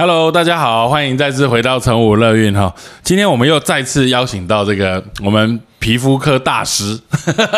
Hello，大家好，欢迎再次回到成武乐运哈。今天我们又再次邀请到这个我们皮肤科大师，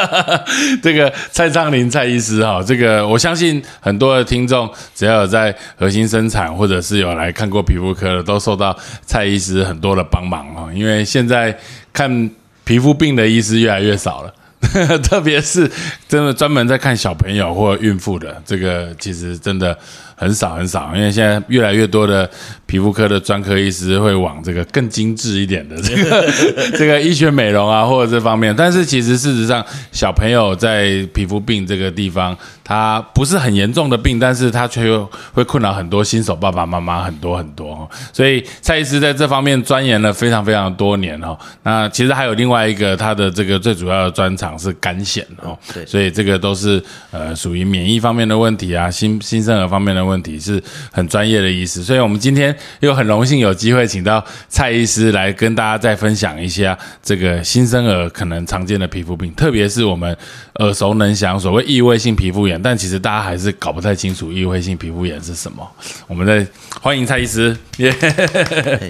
这个蔡昌林蔡医师哈。这个我相信很多的听众，只要有在核心生产或者是有来看过皮肤科的，都受到蔡医师很多的帮忙哈。因为现在看皮肤病的医师越来越少了。特别是真的专门在看小朋友或孕妇的，这个其实真的很少很少，因为现在越来越多的皮肤科的专科医师会往这个更精致一点的这个 这个医学美容啊，或者这方面。但是其实事实上，小朋友在皮肤病这个地方，他不是很严重的病，但是他却又会困扰很多新手爸爸妈妈很多很多。所以蔡医师在这方面钻研了非常非常多年哦。那其实还有另外一个他的这个最主要的专长。是肝险哦，对，所以这个都是呃属于免疫方面的问题啊，新新生儿方面的是很专业的医师，所以我们今天又很荣幸有机会请到蔡医师来跟大家再分享一下这个新生儿可能常见的皮肤病，特别是我们耳熟能详所谓异位性皮肤炎，但其实大家还是搞不太清楚异位性皮肤炎是什么。我们在欢迎蔡医师，谢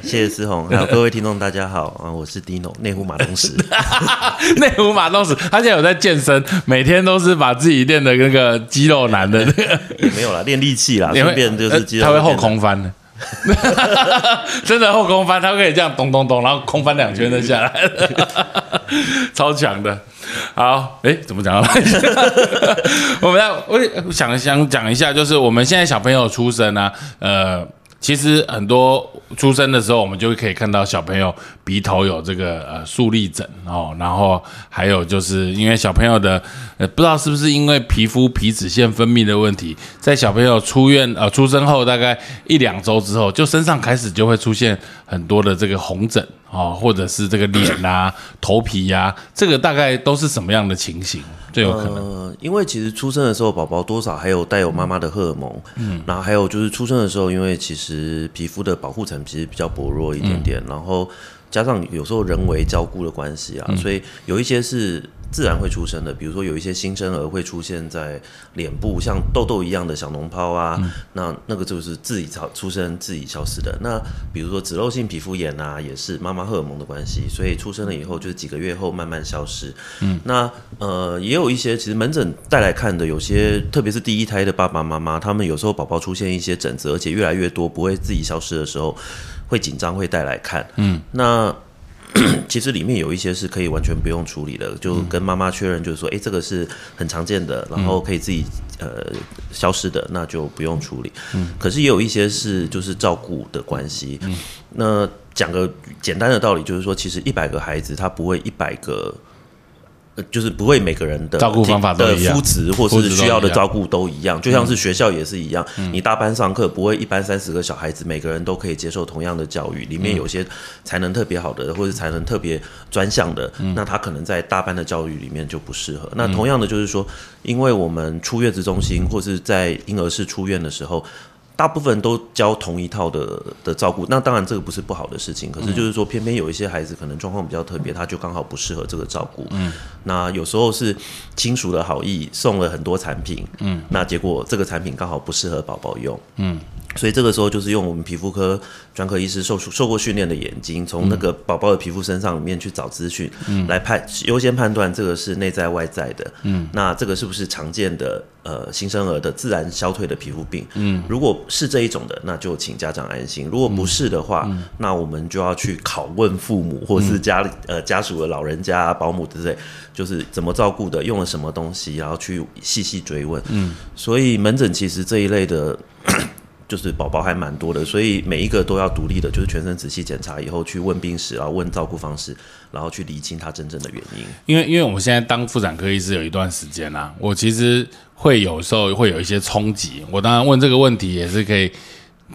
谢思宏，还有各位听众大家好啊，我是 Dino 内湖马东石，内湖马东石。他现在有在健身，每天都是把自己练的那个肌肉男的那个 没有了，练力气啦，顺便就是肌肉。他会后空翻的，真的后空翻，他可以这样咚咚咚，然后空翻两圈再下来，超强的。好，哎，怎么讲？我们要我想想讲一下，就是我们现在小朋友出生啊，呃。其实很多出生的时候，我们就可以看到小朋友鼻头有这个呃竖立疹哦，然后还有就是因为小朋友的呃不知道是不是因为皮肤皮脂腺分泌的问题，在小朋友出院呃出生后大概一两周之后，就身上开始就会出现很多的这个红疹哦，或者是这个脸呐、头皮呀，这个大概都是什么样的情形？最有可能，因为其实出生的时候，宝宝多少还有带有妈妈的荷尔蒙，嗯，然后还有就是出生的时候，因为其实皮肤的保护层其实比较薄弱一点点，然后加上有时候人为照顾的关系啊，所以有一些是。自然会出生的，比如说有一些新生儿会出现在脸部像痘痘一样的小脓泡啊，那那个就是自己超出生自己消失的。那比如说脂漏性皮肤炎啊，也是妈妈荷尔蒙的关系，所以出生了以后就是几个月后慢慢消失。嗯，那呃也有一些其实门诊带来看的，有些特别是第一胎的爸爸妈妈，他们有时候宝宝出现一些疹子，而且越来越多不会自己消失的时候，会紧张会带来看。嗯，那。其实里面有一些是可以完全不用处理的，就跟妈妈确认，就是说，哎，这个是很常见的，然后可以自己呃消失的，那就不用处理。嗯，可是也有一些是就是照顾的关系。嗯，那讲个简单的道理，就是说，其实一百个孩子他不会一百个。就是不会每个人的照顾方法的肤质或是需要的照顾都一样，就像是学校也是一样，你大班上课不会一般三十个小孩子每个人都可以接受同样的教育，里面有些才能特别好的或者才能特别专项的，那他可能在大班的教育里面就不适合。那同样的就是说，因为我们出月子中心或是在婴儿室出院的时候。大部分都教同一套的的照顾，那当然这个不是不好的事情，可是就是说，偏偏有一些孩子可能状况比较特别，他就刚好不适合这个照顾。嗯，那有时候是亲属的好意送了很多产品，嗯，那结果这个产品刚好不适合宝宝用，嗯。所以这个时候就是用我们皮肤科专科医师受受过训练的眼睛，从那个宝宝的皮肤身上里面去找资讯，嗯来判优先判断这个是内在外在的。嗯，那这个是不是常见的呃新生儿的自然消退的皮肤病？嗯，如果是这一种的，那就请家长安心；如果不是的话，那我们就要去拷问父母或是家里呃家属的老人家、保姆之类，就是怎么照顾的，用了什么东西，然后去细细追问。嗯，所以门诊其实这一类的。就是宝宝还蛮多的，所以每一个都要独立的，就是全身仔细检查以后去问病史，啊问照顾方式，然后去理清他真正的原因。因为因为我们现在当妇产科医师有一段时间啦，我其实会有时候会有一些冲击。我当然问这个问题也是可以，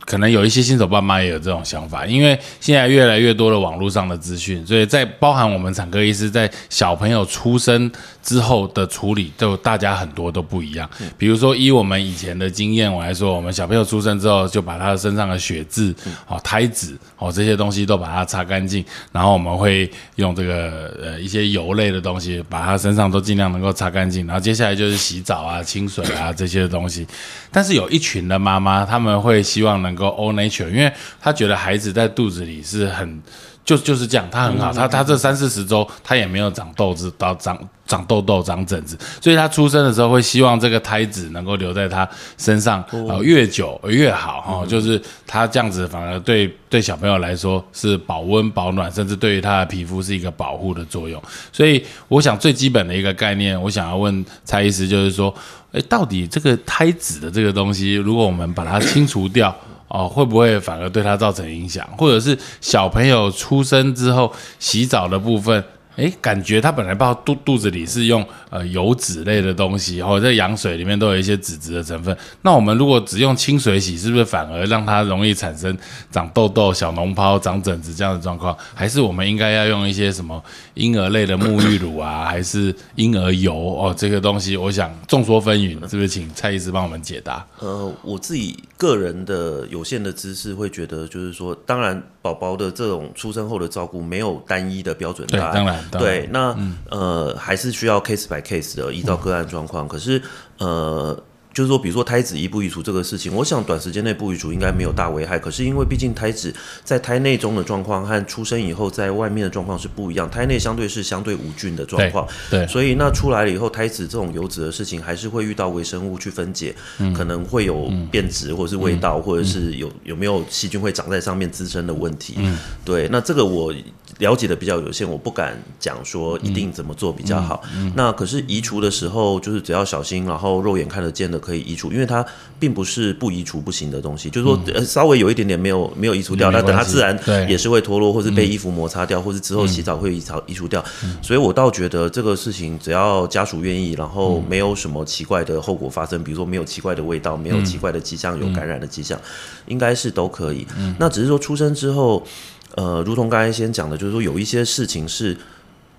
可能有一些新手爸妈也有这种想法，因为现在越来越多的网络上的资讯，所以在包含我们产科医师在小朋友出生。之后的处理就大家很多都不一样，比如说以我们以前的经验我来说，我们小朋友出生之后就把他的身上的血渍、哦胎脂、哦这些东西都把它擦干净，然后我们会用这个呃一些油类的东西把他身上都尽量能够擦干净，然后接下来就是洗澡啊、清水啊这些东西。但是有一群的妈妈，他们会希望能够 all nature，因为他觉得孩子在肚子里是很。就就是这样，他很好，他他这三四十周他也没有长痘子，到长长痘痘、长疹子，所以他出生的时候会希望这个胎子能够留在他身上，呃，越久越好哈。就是他这样子反而对对小朋友来说是保温保暖，甚至对于他的皮肤是一个保护的作用。所以我想最基本的一个概念，我想要问蔡医师，就是说，诶，到底这个胎子的这个东西，如果我们把它清除掉？哦，会不会反而对他造成影响？或者是小朋友出生之后洗澡的部分？哎，感觉它本来抱肚肚子里是用呃油脂类的东西，或者在羊水里面都有一些脂质的成分。那我们如果只用清水洗，是不是反而让它容易产生长痘痘、小脓泡、长疹子这样的状况？还是我们应该要用一些什么婴儿类的沐浴乳啊，还是婴儿油哦？这个东西，我想众说纷纭，是不是？请蔡医师帮我们解答。呃，我自己个人的有限的知识会觉得，就是说，当然宝宝的这种出生后的照顾没有单一的标准答案，当然。对，那呃还是需要 case by case 的，依照个案状况。可是呃。就是说，比如说胎子移不移除这个事情，我想短时间内不移除应该没有大危害。可是因为毕竟胎子在胎内中的状况和出生以后在外面的状况是不一样，胎内相对是相对无菌的状况，对，所以那出来了以后，胎子这种油脂的事情还是会遇到微生物去分解，可能会有变质或者是味道，或者是有有没有细菌会长在上面滋生的问题。对，那这个我了解的比较有限，我不敢讲说一定怎么做比较好。那可是移除的时候，就是只要小心，然后肉眼看得见的。可以移除，因为它并不是不移除不行的东西，就是说呃稍微有一点点没有没有移除掉，那等它自然也是会脱落，或是被衣服摩擦掉，或是之后洗澡会移除移除掉。所以我倒觉得这个事情只要家属愿意，然后没有什么奇怪的后果发生，比如说没有奇怪的味道，没有奇怪的迹象，有感染的迹象，应该是都可以。那只是说出生之后，呃，如同刚才先讲的，就是说有一些事情是。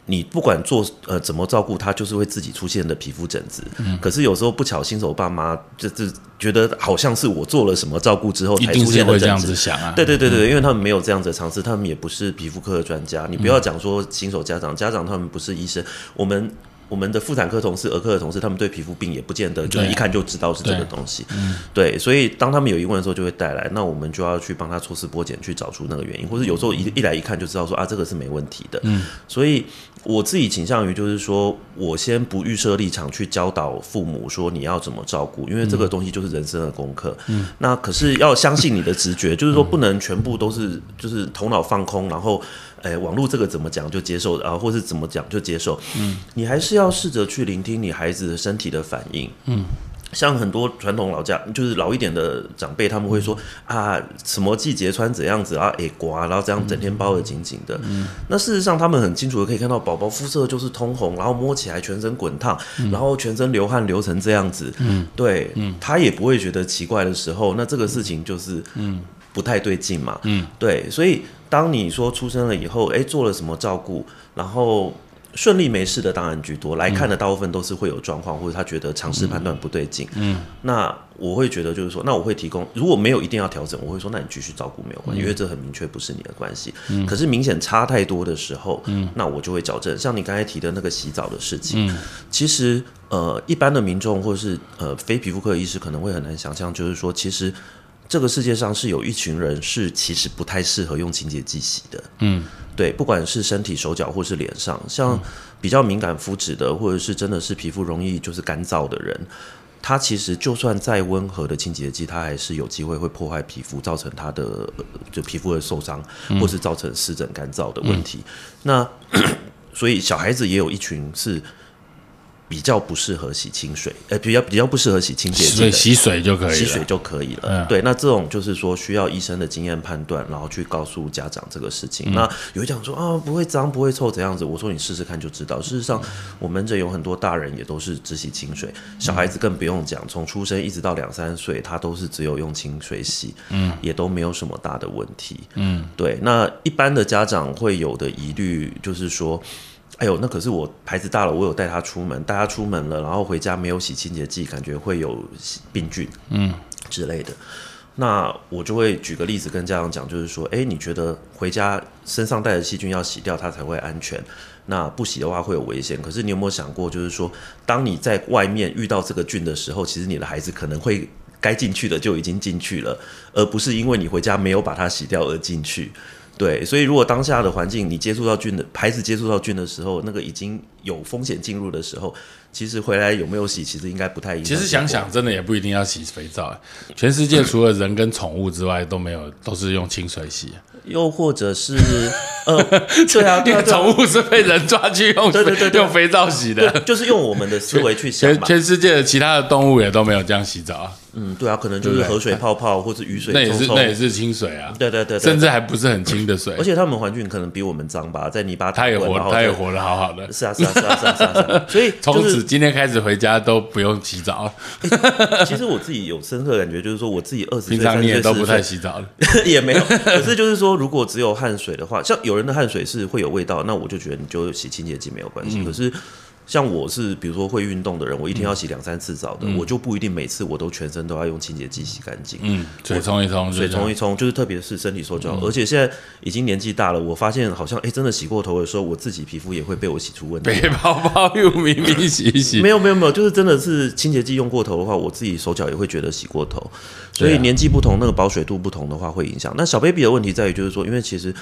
你不管做呃怎么照顾他，就是会自己出现的皮肤疹子。嗯。可是有时候不巧，新手爸妈就是觉得好像是我做了什么照顾之后才出现的疹子。想啊。对对对对，因为他们没有这样子的尝试，他们也不是皮肤科的专家。你不要讲说新手家长，家长他们不是医生，我们。我们的妇产科同事、儿科的同事，他们对皮肤病也不见得就是一看就知道是这个东西。对，所以当他们有疑问的时候，就会带来，那我们就要去帮他抽丝剥茧，去找出那个原因，或者有时候一一来一看就知道说啊，这个是没问题的。嗯，所以我自己倾向于就是说，我先不预设立场去教导父母说你要怎么照顾，因为这个东西就是人生的功课。嗯，那可是要相信你的直觉，就是说不能全部都是就是头脑放空，然后。哎，网络这个怎么讲就接受啊，或是怎么讲就接受。嗯，你还是要试着去聆听你孩子的身体的反应。嗯，像很多传统老家，就是老一点的长辈，他们会说啊，什么季节穿怎样子啊，哎刮，然后这样整天包的紧紧的。嗯，那事实上他们很清楚的可以看到，宝宝肤色就是通红，然后摸起来全身滚烫，然后全身流汗流成这样子。嗯，对，嗯，他也不会觉得奇怪的时候，那这个事情就是嗯不太对劲嘛。嗯，对，所以。当你说出生了以后，哎，做了什么照顾，然后顺利没事的当然居多，来看的大部分都是会有状况，或者他觉得尝试判断不对劲。嗯，那我会觉得就是说，那我会提供，如果没有一定要调整，我会说，那你继续照顾没有关系，因为这很明确不是你的关系。嗯，可是明显差太多的时候，嗯，那我就会矫正。像你刚才提的那个洗澡的事情，嗯，其实呃，一般的民众或者是呃非皮肤科医师可能会很难想象，就是说其实。这个世界上是有一群人是其实不太适合用清洁剂洗的，嗯，对，不管是身体、手脚或是脸上，像比较敏感肤质的，或者是真的是皮肤容易就是干燥的人，他其实就算再温和的清洁剂，他还是有机会会破坏皮肤，造成他的就皮肤的受伤，或是造成湿疹干燥的问题。那 所以小孩子也有一群是。比较不适合洗清水，呃，比较比较不适合洗清洁剂，洗水就可以，洗水就可以了。对，那这种就是说需要医生的经验判断，然后去告诉家长这个事情。那有讲说啊，不会脏，不会臭，怎样子？我说你试试看就知道。事实上，我们这有很多大人也都是只洗清水，小孩子更不用讲，从出生一直到两三岁，他都是只有用清水洗，嗯，也都没有什么大的问题，嗯，对。那一般的家长会有的疑虑就是说。哎呦，那可是我孩子大了，我有带他出门，带他出门了，然后回家没有洗清洁剂，感觉会有病菌，嗯之类的。那我就会举个例子跟家长讲，就是说，哎，你觉得回家身上带的细菌要洗掉，它才会安全？那不洗的话会有危险。可是你有没有想过，就是说，当你在外面遇到这个菌的时候，其实你的孩子可能会。该进去的就已经进去了，而不是因为你回家没有把它洗掉而进去。对，所以如果当下的环境你接触到菌的牌子接触到菌的时候，那个已经有风险进入的时候，其实回来有没有洗，其实应该不太影响。其实想想，真的也不一定要洗肥皂。全世界除了人跟宠物之外，都没有都是用清水洗。又或者是 呃，对啊，因为宠物是被人抓去用对对对用肥皂洗的，就是用我们的思维去想。全全世界的其他的动物也都没有这样洗澡啊。嗯，对啊，可能就是河水泡泡或者雨水，那也是那也是清水啊。对对对，甚至还不是很清的水。而且他们环境可能比我们脏吧，在泥巴，他也活，它也活得好好的。是啊是啊是啊是啊是啊。所以 从此今天开始回家都不用洗澡。其实我自己有深刻感觉，就是说我自己二十岁、平常你也都不太洗澡了，也没有。可是就是说，如果只有汗水的话，像有人的汗水是会有味道，那我就觉得你就洗清洁剂没有关系。可是。像我是比如说会运动的人，我一天要洗两三次澡的，我就不一定每次我都全身都要用清洁剂洗干净。嗯，水冲一冲，水冲一冲，就是特别是身体受教。而且现在已经年纪大了，我发现好像哎，真的洗过头的时候，我自己皮肤也会被我洗出问题。背包包又明明洗洗，没有没有没有，就是真的是清洁剂用过头的话，我自己手脚也会觉得洗过头。所以年纪不同，那个保水度不同的话会影响。那小 baby 的问题在于就是说，因为其实。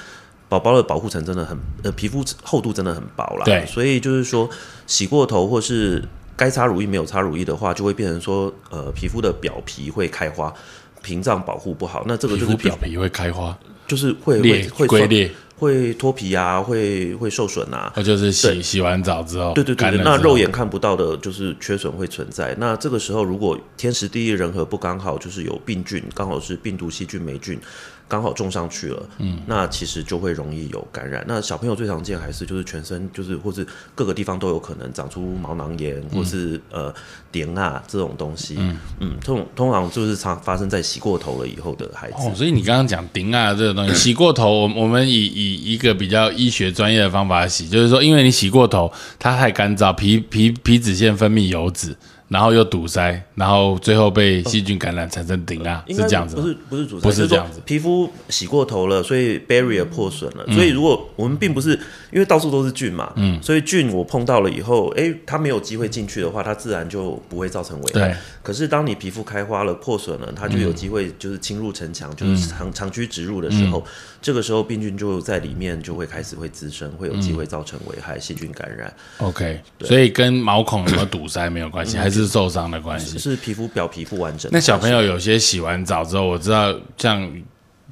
宝宝的保护层真的很呃，皮肤厚度真的很薄啦。对，所以就是说洗过头或是该擦乳液没有擦乳液的话，就会变成说呃皮肤的表皮会开花，屏障保护不好，那这个就是表皮会开花，就是会裂会裂，会脱皮啊，会会受损啊。那就是洗洗完澡之后，对对对，那肉眼看不到的就是缺损会存在。那这个时候如果天时地利人和不刚好，就是有病菌，刚好是病毒、细菌、霉菌。刚好种上去了，嗯，那其实就会容易有感染。那小朋友最常见还是就是全身就是或是各个地方都有可能长出毛囊炎，或是呃点啊这种东西，嗯嗯，通通常就是常发生在洗过头了以后的孩子。哦，所以你刚刚讲点啊这个东西，洗过头，我 我们以以一个比较医学专业的方法洗，就是说，因为你洗过头，它太干燥，皮皮皮脂腺分泌油脂。然后又堵塞，然后最后被细菌感染产生顶啊，是这样子？不是不是堵塞，不是这样子。皮肤洗过头了，所以 barrier 破损了。所以如果我们并不是因为到处都是菌嘛，嗯，所以菌我碰到了以后，哎，它没有机会进去的话，它自然就不会造成危害。可是当你皮肤开花了、破损了，它就有机会就是侵入城墙，就是长长驱直入的时候，这个时候病菌就在里面就会开始会滋生，会有机会造成危害、细菌感染。OK，所以跟毛孔有没有堵塞没有关系，还是。受伤的关系，是皮肤表皮不完整。那小朋友有些洗完澡之后，我知道像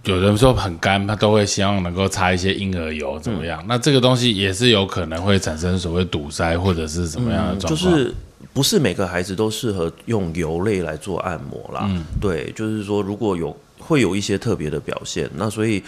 有人说很干，他都会希望能够擦一些婴儿油，怎么样？那这个东西也是有可能会产生所谓堵塞或者是什么样的状况？就是不是每个孩子都适合用油类来做按摩啦。嗯，对，就是说如果有会有一些特别的表现，那所以。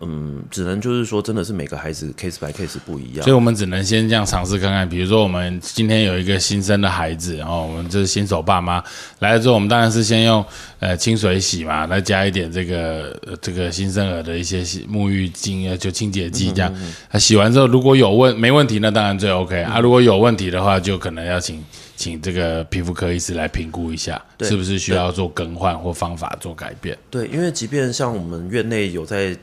嗯，只能就是说，真的是每个孩子 case by case 不一样，所以我们只能先这样尝试看看。比如说，我们今天有一个新生的孩子，然后我们这是新手爸妈来了之后，我们当然是先用呃清水洗嘛，再加一点这个这个新生儿的一些沐浴精，就清洁剂这样。他洗完之后，如果有问没问题，那当然最 OK 啊。如果有问题的话，就可能要请请这个皮肤科医师来评估一下，是不是需要做更换或方法做改变。对，因为即便像我们院内有在。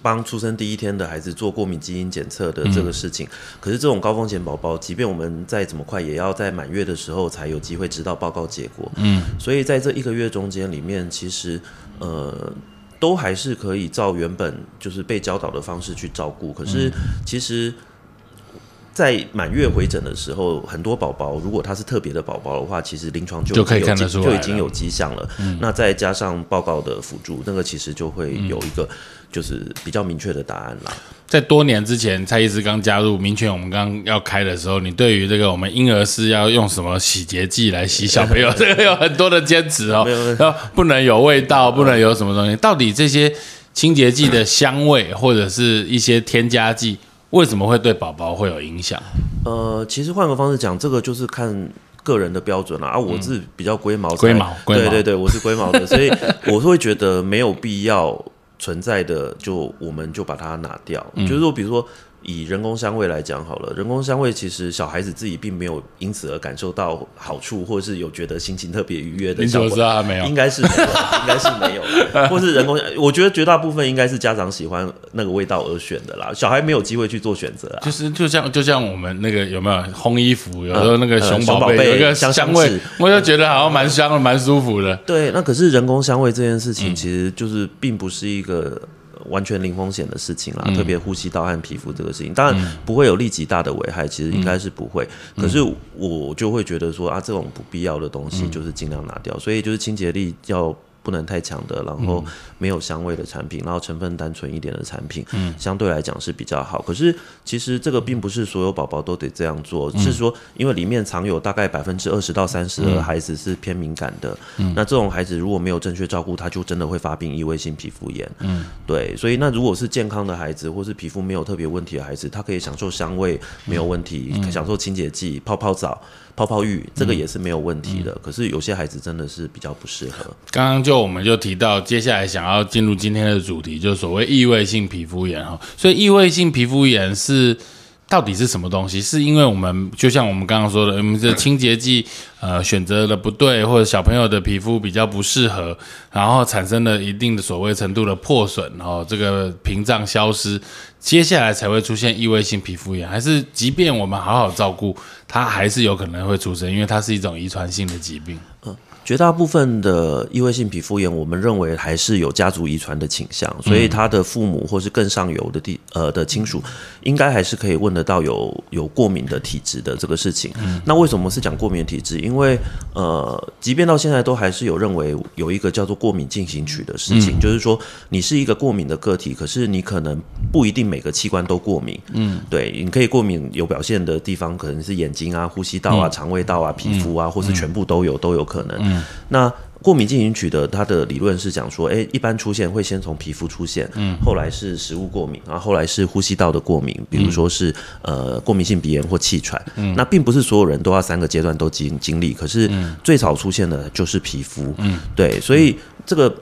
帮出生第一天的孩子做过敏基因检测的这个事情，可是这种高风险宝宝，即便我们再怎么快，也要在满月的时候才有机会知道报告结果。嗯，所以在这一个月中间里面，其实呃，都还是可以照原本就是被教导的方式去照顾。可是其实。在满月回诊的时候，很多宝宝如果他是特别的宝宝的话，其实临床就就可以看得出来，就已经有迹象了。那再加上报告的辅助，那个其实就会有一个就是比较明确的答案啦。在多年之前，蔡医师刚加入明泉，我们刚要开的时候，你对于这个我们婴儿是要用什么洗洁剂来洗小朋友，这个有很多的坚持哦，要不能有味道，不能有什么东西。到底这些清洁剂的香味或者是一些添加剂？为什么会对宝宝会有影响？呃，其实换个方式讲，这个就是看个人的标准了啊。我是比较龟毛，龟毛，对对对，我是龟毛的，所以我是会觉得没有必要存在的，就我们就把它拿掉。就是说，比如说以人工香味来讲好了，人工香味其实小孩子自己并没有因此而感受到好处，或者是有觉得心情特别愉悦的效果。知道他没有？应该是没有，应该是没有。或是人工，我觉得绝大部分应该是家长喜欢那个味道而选的啦。小孩没有机会去做选择啊。就是就像就像我们那个有没有烘衣服，有时候那个熊宝贝有一个香香味，我就觉得好像蛮香的，蛮舒服的。对，那可是人工香味这件事情，其实就是并不是一个。完全零风险的事情啦，特别呼吸道和皮肤这个事情，当然不会有立即大的危害，其实应该是不会。可是我就会觉得说啊，这种不必要的东西就是尽量拿掉，所以就是清洁力要。不能太强的，然后没有香味的产品，然后成分单纯一点的产品，嗯，相对来讲是比较好。可是其实这个并不是所有宝宝都得这样做，是说因为里面藏有大概百分之二十到三十的孩子是偏敏感的，嗯，那这种孩子如果没有正确照顾，他就真的会发病异位性皮肤炎，嗯，对。所以那如果是健康的孩子，或是皮肤没有特别问题的孩子，他可以享受香味没有问题，享受清洁剂、泡泡澡。泡泡浴这个也是没有问题的，可是有些孩子真的是比较不适合。刚刚就我们就提到，接下来想要进入今天的主题，就是所谓异位性皮肤炎哈。所以异位性皮肤炎是到底是什么东西？是因为我们就像我们刚刚说的，我们的清洁剂呃选择的不对，或者小朋友的皮肤比较不适合，然后产生了一定的所谓程度的破损，然后这个屏障消失。接下来才会出现异位性皮肤炎，还是即便我们好好照顾，它还是有可能会出生，因为它是一种遗传性的疾病。嗯。绝大部分的异位性皮肤炎，我们认为还是有家族遗传的倾向，所以他的父母或是更上游的地呃的亲属，应该还是可以问得到有有过敏的体质的这个事情。那为什么是讲过敏体质？因为呃，即便到现在都还是有认为有一个叫做过敏进行曲的事情，就是说你是一个过敏的个体，可是你可能不一定每个器官都过敏。嗯，对，你可以过敏有表现的地方，可能是眼睛啊、呼吸道啊、肠胃道啊、皮肤啊，或是全部都有都有可能。那过敏进行曲的它的理论是讲说，哎，一般出现会先从皮肤出现，嗯，后来是食物过敏，然后后来是呼吸道的过敏，比如说是呃过敏性鼻炎或气喘，嗯，那并不是所有人都要三个阶段都经经历，可是最早出现的就是皮肤，嗯，对，所以这个。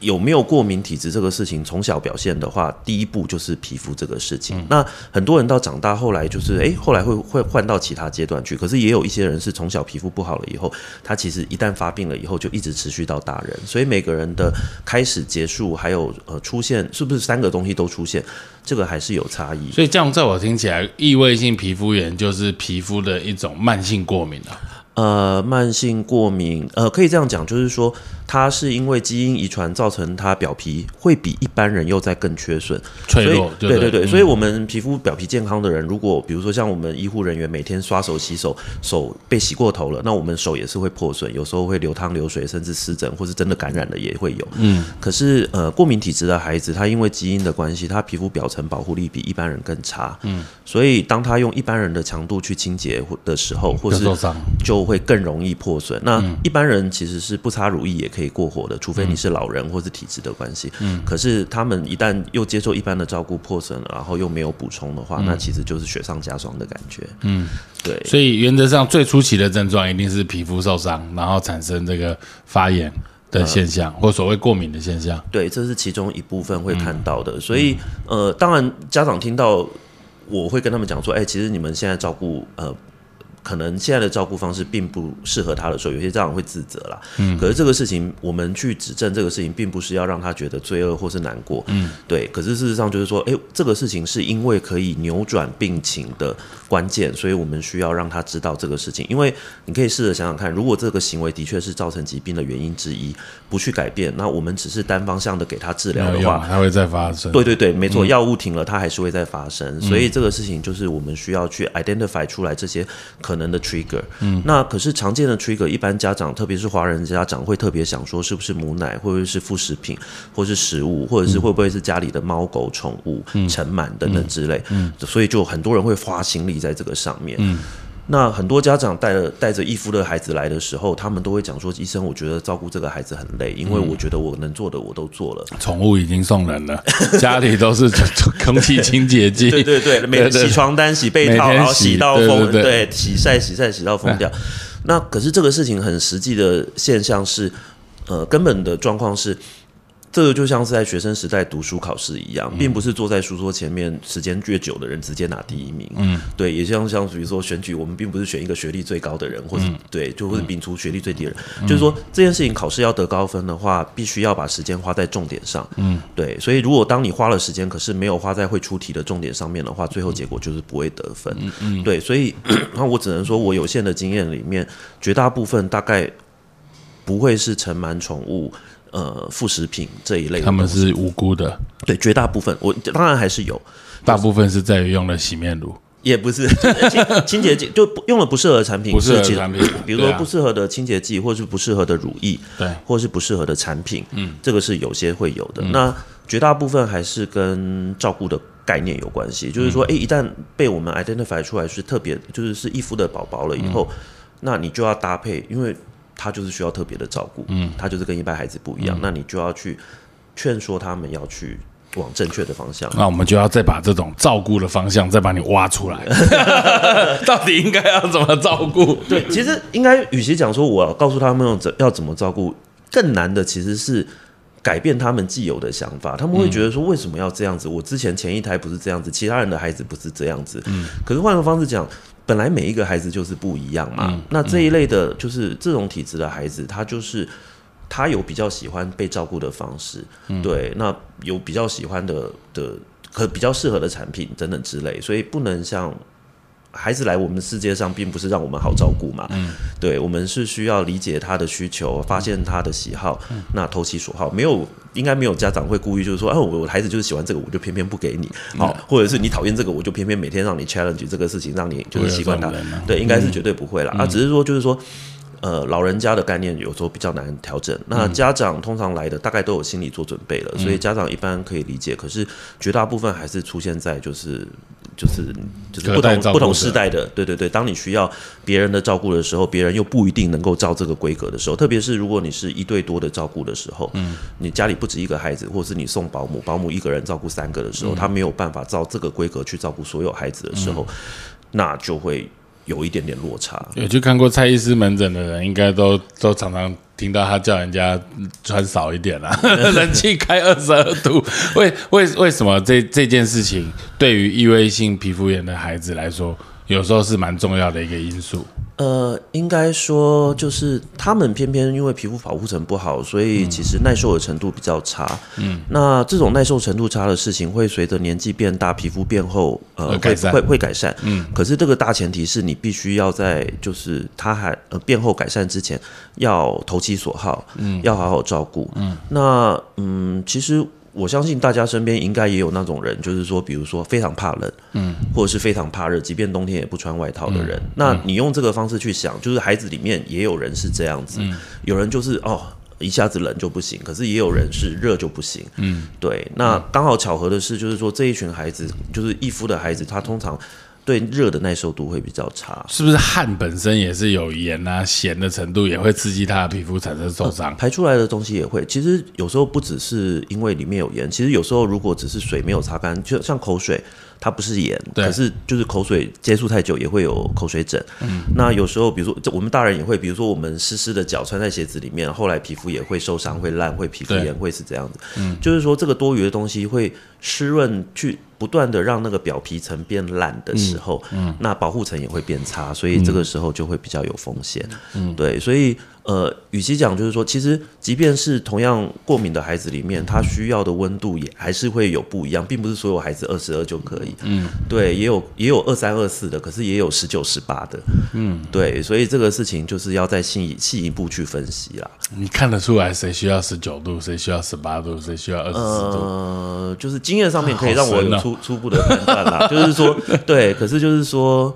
有没有过敏体质这个事情，从小表现的话，第一步就是皮肤这个事情。那很多人到长大后来就是，哎，后来会会换到其他阶段去。可是也有一些人是从小皮肤不好了以后，他其实一旦发病了以后，就一直持续到大人。所以每个人的开始、结束，还有呃出现，是不是三个东西都出现，这个还是有差异。所以这样在我听起来，异位性皮肤炎就是皮肤的一种慢性过敏了。呃，慢性过敏，呃，可以这样讲，就是说。它是因为基因遗传造成它表皮会比一般人又在更缺损、脆弱。对对对，所以我们皮肤表皮健康的人，如果比如说像我们医护人员每天刷手洗手，手被洗过头了，那我们手也是会破损，有时候会流汤流水，甚至湿疹，或是真的感染了也会有。嗯。可是呃，过敏体质的孩子，他因为基因的关系，他皮肤表层保护力比一般人更差。嗯。所以当他用一般人的强度去清洁的时候，或是就会更容易破损。那一般人其实是不擦乳液也。可以过活的，除非你是老人或是体质的关系。嗯，可是他们一旦又接受一般的照顾破损了，然后又没有补充的话，那其实就是雪上加霜的感觉。嗯，对。所以原则上最初期的症状一定是皮肤受伤，然后产生这个发炎的现象，或所谓过敏的现象。对，这是其中一部分会看到的。所以呃，当然家长听到我会跟他们讲说，哎，其实你们现在照顾呃。可能现在的照顾方式并不适合他的时候，有些家长会自责啦。嗯，可是这个事情，我们去指正这个事情，并不是要让他觉得罪恶或是难过。嗯，对。可是事实上就是说，哎，这个事情是因为可以扭转病情的关键，所以我们需要让他知道这个事情。因为你可以试着想想看，如果这个行为的确是造成疾病的原因之一，不去改变，那我们只是单方向的给他治疗的话，它会再发生。对对对，没错，药物停了，它还是会再发生。所以这个事情就是我们需要去 identify 出来这些可。能的 trigger，嗯，那可是常见的 trigger，一般家长，特别是华人家长，会特别想说，是不是母奶，会不会是副食品，或是食物，或者是会不会是家里的猫狗宠物嗯尘螨等等之类，嗯，所以就很多人会花心力在这个上面，嗯。那很多家长带着带着义夫的孩子来的时候，他们都会讲说：“医生，我觉得照顾这个孩子很累，因为我觉得我能做的我都做了。宠物已经送人了，家里都是空气清洁剂。对对对，每洗床单、洗被套，然后洗到疯，对，洗晒洗晒洗到疯掉。那可是这个事情很实际的现象是，呃，根本的状况是。”这个就像是在学生时代读书考试一样，并不是坐在书桌前面时间越久的人直接拿第一名。嗯，对，也像像比如说选举，我们并不是选一个学历最高的人，或者对，就会摒除学历最低的人。就是说这件事情考试要得高分的话，必须要把时间花在重点上。嗯，对，所以如果当你花了时间，可是没有花在会出题的重点上面的话，最后结果就是不会得分。嗯嗯，对，所以那我只能说我有限的经验里面，绝大部分大概不会是盛满宠物。呃，副食品这一类，他们是无辜的。对，绝大部分我当然还是有，大部分是在于用了洗面乳，也不是清洁剂，就用了不适合的产品，不适合产品，比如说不适合的清洁剂，或是不适合的乳液，对，或是不适合的产品，嗯，这个是有些会有的。那绝大部分还是跟照顾的概念有关系，就是说，哎，一旦被我们 identify 出来是特别，就是是易肤的宝宝了以后，那你就要搭配，因为。他就是需要特别的照顾，嗯，他就是跟一般孩子不一样，那你就要去劝说他们要去往正确的方向。那我们就要再把这种照顾的方向再把你挖出来，到底应该要怎么照顾？对，其实应该与其讲说我要告诉他们要怎要怎么照顾，更难的其实是改变他们既有的想法。他们会觉得说为什么要这样子？我之前前一胎不是这样子，其他人的孩子不是这样子。嗯，可是换个方式讲。本来每一个孩子就是不一样嘛，那这一类的，就是这种体质的孩子，他就是他有比较喜欢被照顾的方式，对，那有比较喜欢的的和比较适合的产品等等之类，所以不能像。孩子来我们世界上，并不是让我们好照顾嘛？嗯，对，我们是需要理解他的需求，发现他的喜好，那投其所好。没有，应该没有家长会故意就是说，啊，我孩子就是喜欢这个，我就偏偏不给你。好，或者是你讨厌这个，我就偏偏每天让你 challenge 这个事情，让你就是习惯它。对，应该是绝对不会了。啊，只是说就是说。呃，老人家的概念有时候比较难调整。那家长通常来的大概都有心理做准备了，所以家长一般可以理解。可是绝大部分还是出现在就是就是就是不同不同世代的，对对对。当你需要别人的照顾的时候，别人又不一定能够照这个规格的时候，特别是如果你是一对多的照顾的时候，嗯，你家里不止一个孩子，或是你送保姆，保姆一个人照顾三个的时候，他没有办法照这个规格去照顾所有孩子的时候，那就会。有一点点落差。有去看过蔡医师门诊的人，应该都都常常听到他叫人家穿少一点啦，冷气开二十二度。为为为什么这这件事情对于异位性皮肤炎的孩子来说，有时候是蛮重要的一个因素？呃，应该说就是他们偏偏因为皮肤保护层不好，所以其实耐受的程度比较差。嗯，那这种耐受程度差的事情会随着年纪变大，皮肤变厚，呃，会会会改善。嗯，可是这个大前提是你必须要在就是它还呃变厚改善之前，要投其所好，嗯，要好好照顾。嗯，那嗯，其实。我相信大家身边应该也有那种人，就是说，比如说非常怕冷，嗯，或者是非常怕热，即便冬天也不穿外套的人。那你用这个方式去想，就是孩子里面也有人是这样子，有人就是哦，一下子冷就不行，可是也有人是热就不行，嗯，对。那刚好巧合的是，就是说这一群孩子，就是义夫的孩子，他通常。对热的耐受度会比较差，是不是汗本身也是有盐啊、咸的程度，也会刺激他的皮肤产生受伤？排出来的东西也会。其实有时候不只是因为里面有盐，其实有时候如果只是水没有擦干，就像口水。它不是盐，可是就是口水接触太久也会有口水疹。嗯，那有时候比如说我们大人也会，比如说我们湿湿的脚穿在鞋子里面，后来皮肤也会受伤、会烂、会皮肤炎，会是这样子。嗯，就是说这个多余的东西会湿润，去不断的让那个表皮层变烂的时候，嗯，那保护层也会变差，所以这个时候就会比较有风险。嗯，对，所以。呃，与其讲就是说，其实即便是同样过敏的孩子里面，他需要的温度也还是会有不一样，并不是所有孩子二十二就可以。嗯，对，也有也有二三二四的，可是也有十九十八的。嗯，对，所以这个事情就是要再细细一步去分析啦。你看得出来谁需要十九度，谁需要十八度，谁需要二十四度？呃，就是经验上面可以让我有初初步的判断啦。就是说，对，可是就是说。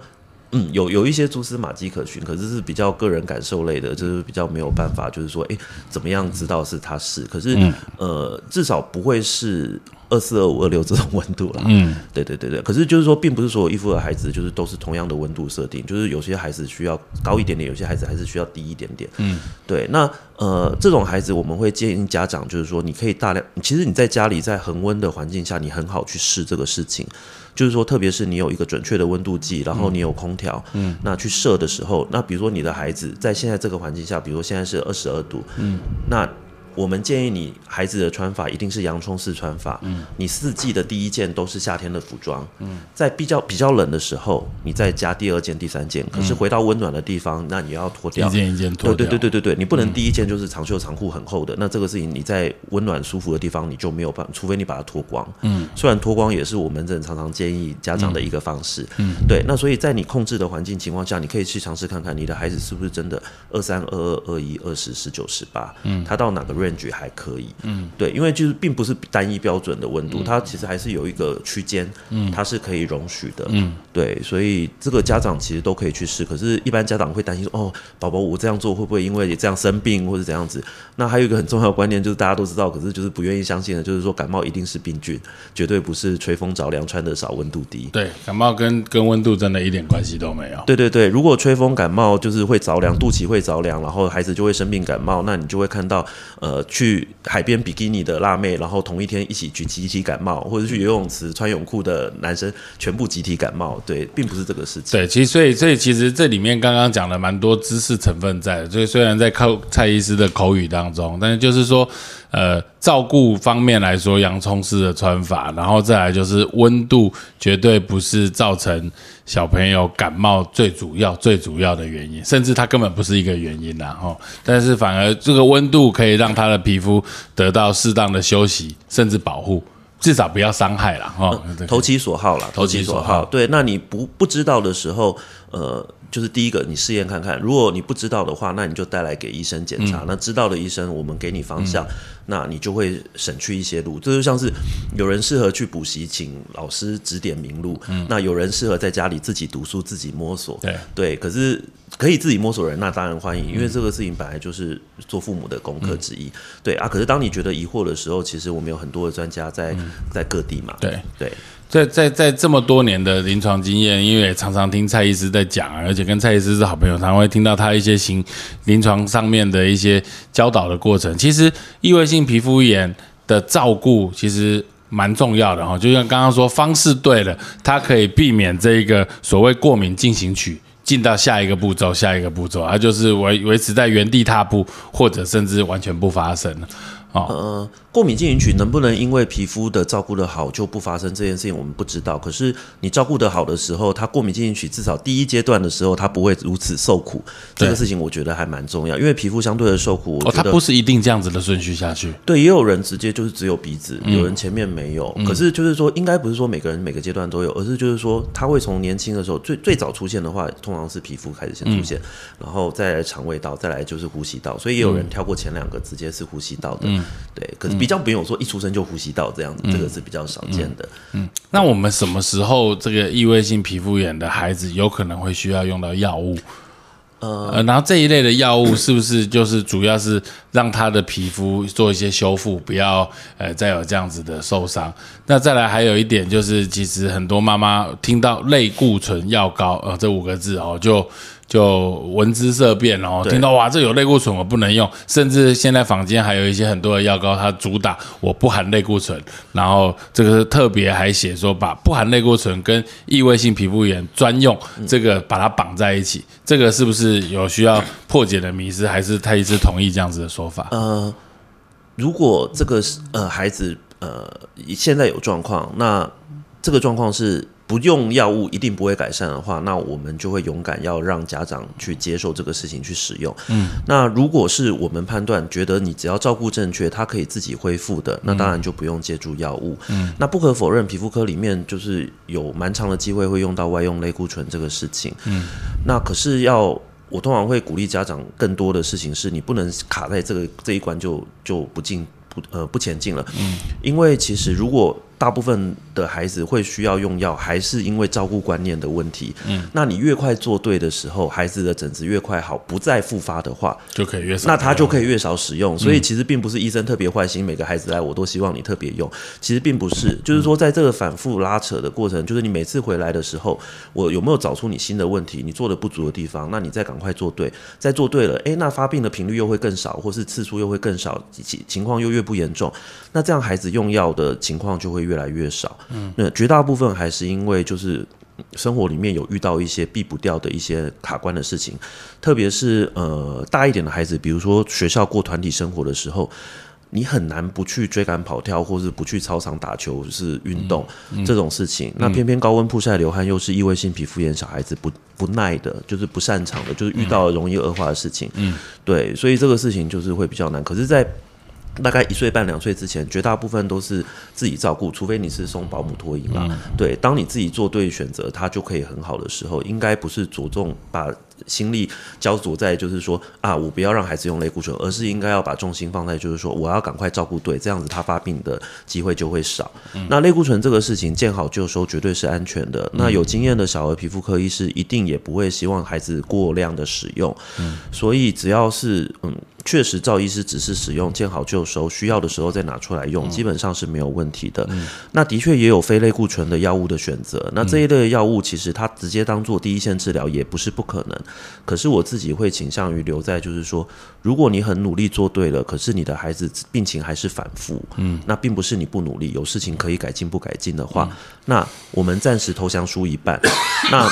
嗯，有有一些蛛丝马迹可循，可是是比较个人感受类的，就是比较没有办法，就是说，哎，怎么样知道是他是？可是，呃，至少不会是二四二五二六这种温度了。嗯，对对对对。可是就是说，并不是所有衣服的孩子就是都是同样的温度设定，就是有些孩子需要高一点点，有些孩子还是需要低一点点。嗯，对。那呃，这种孩子我们会建议家长，就是说，你可以大量，其实你在家里在恒温的环境下，你很好去试这个事情。就是说，特别是你有一个准确的温度计，然后你有空调，嗯，那去设的时候，那比如说你的孩子在现在这个环境下，比如说现在是二十二度，嗯，那我们建议你孩子的穿法一定是洋葱式穿法。嗯，你四季的第一件都是夏天的服装。嗯，在比较比较冷的时候，你再加第二件、第三件。可是回到温暖的地方，那你要脱掉一件一件脱掉。对对对对对对，你不能第一件就是长袖长裤很厚的。那这个事情你在温暖舒服的地方你就没有办，除非你把它脱光。嗯，虽然脱光也是我们人常常建议家长的一个方式。嗯，对。那所以在你控制的环境情况下，你可以去尝试看看你的孩子是不是真的二三、二二、二一、二十、十九、十八。嗯，他到哪个 range 还可以？嗯，对，因为就是并不是单一标准的温度，它其实还是有一个区间，嗯，它是可以容许的。嗯，对，所以这个家长其实都可以去试。可是，一般家长会担心说，哦，宝宝我这样做会不会因为这样生病或者怎样子？那还有一个很重要的观念就是大家都知道，可是就是不愿意相信的，就是说感冒一定是病菌，绝对不是吹风着凉穿的少温度低。对，感冒跟跟温度真的一点关系都没有。对对对，如果吹风感冒就是会着凉，肚脐会着凉，然后孩子就会生病感冒，那你就会看到呃去海边比基尼的辣妹，然后同一天一起去集体感冒，或者去游泳池穿泳裤的男生全部集体感冒。对，并不是这个事情。对，其实所以所以其实这里面刚刚讲了蛮多知识成分在，所以虽然在靠蔡医师的口语当中，但是就是说。呃，照顾方面来说，洋葱式的穿法，然后再来就是温度，绝对不是造成小朋友感冒最主要、最主要的原因，甚至它根本不是一个原因啦，哈。但是反而这个温度可以让他的皮肤得到适当的休息，甚至保护，至少不要伤害了，哈。投其所好了，投其所好。对，那你不不知道的时候，呃。就是第一个，你试验看看。如果你不知道的话，那你就带来给医生检查。那知道的医生，我们给你方向，那你就会省去一些路。这就像是有人适合去补习，请老师指点明路。嗯，那有人适合在家里自己读书、自己摸索。对对，可是可以自己摸索人，那当然欢迎，因为这个事情本来就是做父母的功课之一。对啊，可是当你觉得疑惑的时候，其实我们有很多的专家在在各地嘛。对对。在在在这么多年的临床经验，因为常常听蔡医师在讲，而且跟蔡医师是好朋友，常会听到他一些行临床上面的一些教导的过程。其实异位性皮肤炎的照顾其实蛮重要的哈，就像刚刚说，方式对了，它可以避免这一个所谓过敏进行曲进到下一个步骤，下一个步骤，它就是维维持在原地踏步，或者甚至完全不发生了。呃，过敏进行曲能不能因为皮肤的照顾的好就不发生这件事情，我们不知道。可是你照顾的好的时候，它过敏进行曲至少第一阶段的时候，它不会如此受苦。这个事情我觉得还蛮重要，因为皮肤相对的受苦，哦，它不是一定这样子的顺序下去。对，也有人直接就是只有鼻子，有人前面没有。可是就是说，应该不是说每个人每个阶段都有，而是就是说，它会从年轻的时候最最早出现的话，通常是皮肤开始先出现，然后再来肠胃道，再来就是呼吸道。所以也有人跳过前两个，直接是呼吸道的。对，可是比较没有说一出生就呼吸道这样子，这个是比较少见的。嗯，那我们什么时候这个异位性皮肤炎的孩子有可能会需要用到药物？呃，然后这一类的药物是不是就是主要是让他的皮肤做一些修复，不要呃再有这样子的受伤？那再来还有一点就是，其实很多妈妈听到类固醇药膏呃这五个字哦就。就闻之色变哦，听到哇，这有类固醇我不能用，甚至现在坊间还有一些很多的药膏，它主打我不含类固醇，然后这个特别还写说把不含类固醇跟异位性皮肤炎专用这个把它绑在一起，这个是不是有需要破解的迷思？还是他一直同意这样子的说法？呃，如果这个是呃孩子呃现在有状况，那这个状况是。不用药物一定不会改善的话，那我们就会勇敢要让家长去接受这个事情去使用。嗯，那如果是我们判断觉得你只要照顾正确，他可以自己恢复的，那当然就不用借助药物。嗯，那不可否认，皮肤科里面就是有蛮长的机会会用到外用类固醇这个事情。嗯，那可是要我通常会鼓励家长更多的事情是你不能卡在这个这一关就就不进不呃不前进了。嗯，因为其实如果大部分的孩子会需要用药，还是因为照顾观念的问题。嗯，那你越快做对的时候，孩子的疹子越快好，不再复发的话，就可以越少。那他就可以越少使用。所以其实并不是医生特别坏心，每个孩子来我都希望你特别用。其实并不是，就是说在这个反复拉扯的过程，就是你每次回来的时候，我有没有找出你新的问题，你做的不足的地方，那你再赶快做对，再做对了，诶，那发病的频率又会更少，或是次数又会更少，情情况又越不严重，那这样孩子用药的情况就会越。越来越少，嗯，那绝大部分还是因为就是生活里面有遇到一些避不掉的一些卡关的事情，特别是呃大一点的孩子，比如说学校过团体生活的时候。你很难不去追赶跑跳，或是不去操场打球是运动这种事情。那偏偏高温曝晒流汗又是异位性皮肤炎，小孩子不不耐的，就是不擅长的，就是遇到容易恶化的事情。嗯，对，所以这个事情就是会比较难。可是，在大概一岁半两岁之前，绝大部分都是自己照顾，除非你是送保姆托婴啦。对，当你自己做对选择，他就可以很好的时候，应该不是着重把。心力焦灼在就是说啊，我不要让孩子用类固醇，而是应该要把重心放在就是说，我要赶快照顾对，这样子他发病的机会就会少。那类固醇这个事情见好就收，绝对是安全的。那有经验的小儿皮肤科医师一定也不会希望孩子过量的使用。所以只要是嗯。确实，赵医师只是使用见好就收，需要的时候再拿出来用，基本上是没有问题的。那的确也有非类固醇的药物的选择。那这一类药物其实它直接当做第一线治疗也不是不可能。可是我自己会倾向于留在，就是说，如果你很努力做对了，可是你的孩子病情还是反复，嗯，那并不是你不努力，有事情可以改进不改进的话，那我们暂时投降输一半。那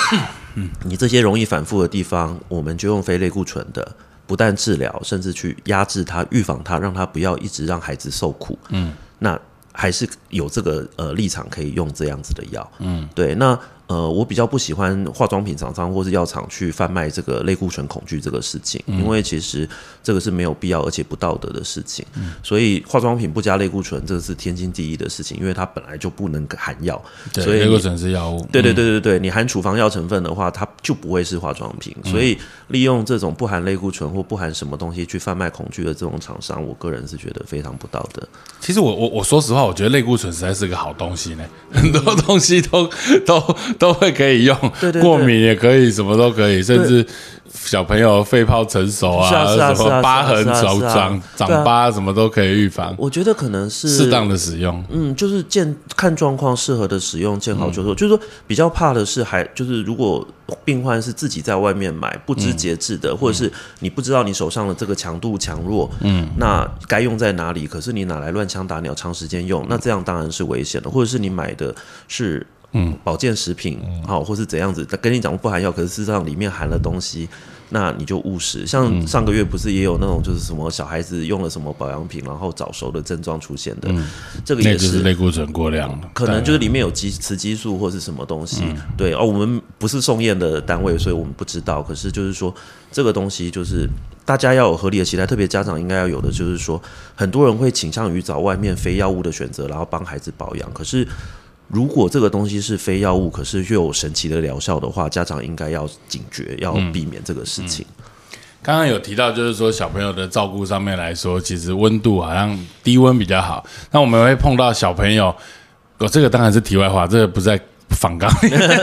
你这些容易反复的地方，我们就用非类固醇的。不但治疗，甚至去压制它、预防它，让它不要一直让孩子受苦。嗯，那还是有这个呃立场可以用这样子的药。嗯，对，那。呃，我比较不喜欢化妆品厂商或是药厂去贩卖这个类固醇恐惧这个事情，因为其实这个是没有必要而且不道德的事情。所以化妆品不加类固醇，这个是天经地义的事情，因为它本来就不能含药。所以类固醇是药物。对对对对对，你含处方药成分的话，它就不会是化妆品。所以利用这种不含类固醇或不含什么东西去贩卖恐惧的这种厂商，我个人是觉得非常不道德。其实我我我说实话，我觉得类固醇实在是个好东西呢，很多东西都都。都会可以用，过敏也可以，什么都可以，甚至。小朋友肺泡成熟啊，什么疤痕长长长疤，什么都可以预防。我觉得可能是适当的使用，嗯，就是见看状况适合的使用，见好就收。就是说，比较怕的是，还就是如果病患是自己在外面买，不知节制的，或者是你不知道你手上的这个强度强弱，嗯，那该用在哪里？可是你哪来乱枪打鸟，长时间用，那这样当然是危险的。或者是你买的是。嗯，保健食品好，或是怎样子？他跟你讲不含药，可是事实上里面含了东西，那你就误食。像上个月不是也有那种就是什么小孩子用了什么保养品，然后早熟的症状出现的，这个也是类固醇过量可能就是里面有激雌激素或是什么东西。对哦，我们不是送验的单位，所以我们不知道。可是就是说，这个东西就是大家要有合理的期待，特别家长应该要有的，就是说，很多人会倾向于找外面非药物的选择，然后帮孩子保养。可是。如果这个东西是非药物，可是又有神奇的疗效的话，家长应该要警觉，要避免这个事情。刚刚有提到，就是说小朋友的照顾上面来说，其实温度好像低温比较好。那我们会碰到小朋友，哦，这个当然是题外话，这个不在反纲。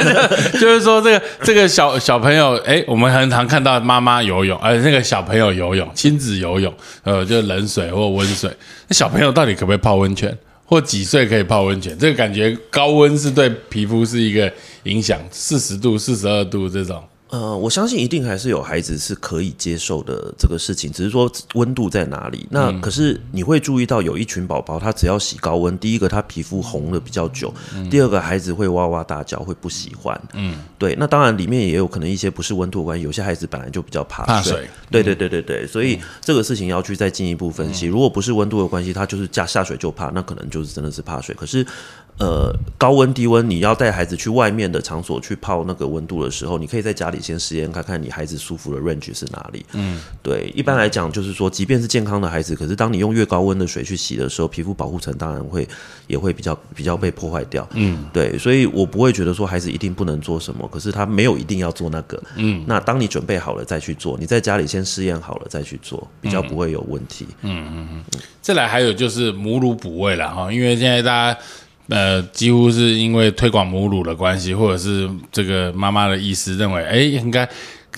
就是说，这个这个小小朋友，哎，我们很常看到妈妈游泳，而那个小朋友游泳，亲子游泳，呃，就冷水或温水。那小朋友到底可不可以泡温泉？或几岁可以泡温泉？这个感觉高温是对皮肤是一个影响，四十度、四十二度这种。呃，我相信一定还是有孩子是可以接受的这个事情，只是说温度在哪里。那可是你会注意到有一群宝宝，他只要洗高温，第一个他皮肤红了比较久，第二个孩子会哇哇大叫，会不喜欢。嗯，对。那当然里面也有可能一些不是温度的关系，有些孩子本来就比较怕水。对对对对对，所以这个事情要去再进一步分析。如果不是温度的关系，他就是下下水就怕，那可能就是真的是怕水。可是。呃，高温低温，你要带孩子去外面的场所去泡那个温度的时候，你可以在家里先实验看看你孩子舒服的 range 是哪里。嗯，对，一般来讲就是说，即便是健康的孩子，可是当你用越高温的水去洗的时候，皮肤保护层当然会也会比较比较被破坏掉。嗯，对，所以我不会觉得说孩子一定不能做什么，可是他没有一定要做那个。嗯，那当你准备好了再去做，你在家里先试验好了再去做，比较不会有问题。嗯嗯嗯。再来还有就是母乳补喂了哈，因为现在大家。呃，几乎是因为推广母乳的关系，或者是这个妈妈的意思，认为，哎，应该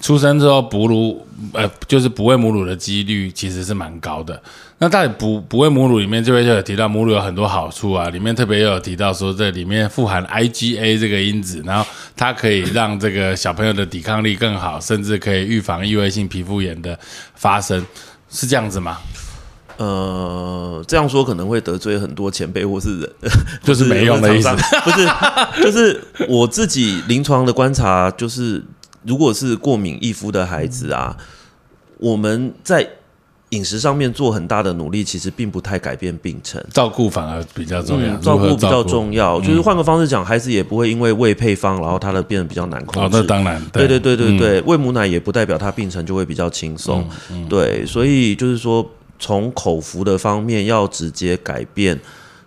出生之后哺乳，呃，就是不喂母乳的几率其实是蛮高的。那到底不不喂母乳里面，这边就有提到母乳有很多好处啊，里面特别有提到说，这里面富含 IgA 这个因子，然后它可以让这个小朋友的抵抗力更好，甚至可以预防异位性皮肤炎的发生，是这样子吗？呃，这样说可能会得罪很多前辈或是人，就是没用的意思。不是，就是我自己临床的观察，就是如果是过敏易肤的孩子啊，我们在。饮食上面做很大的努力，其实并不太改变病程，照顾反而比较重要。照顾比较重要，就是换个方式讲，孩子也不会因为喂配方，然后他的变得比较难控制。哦，那当然，对对对对对，喂母奶也不代表他病程就会比较轻松。对，所以就是说，从口服的方面要直接改变，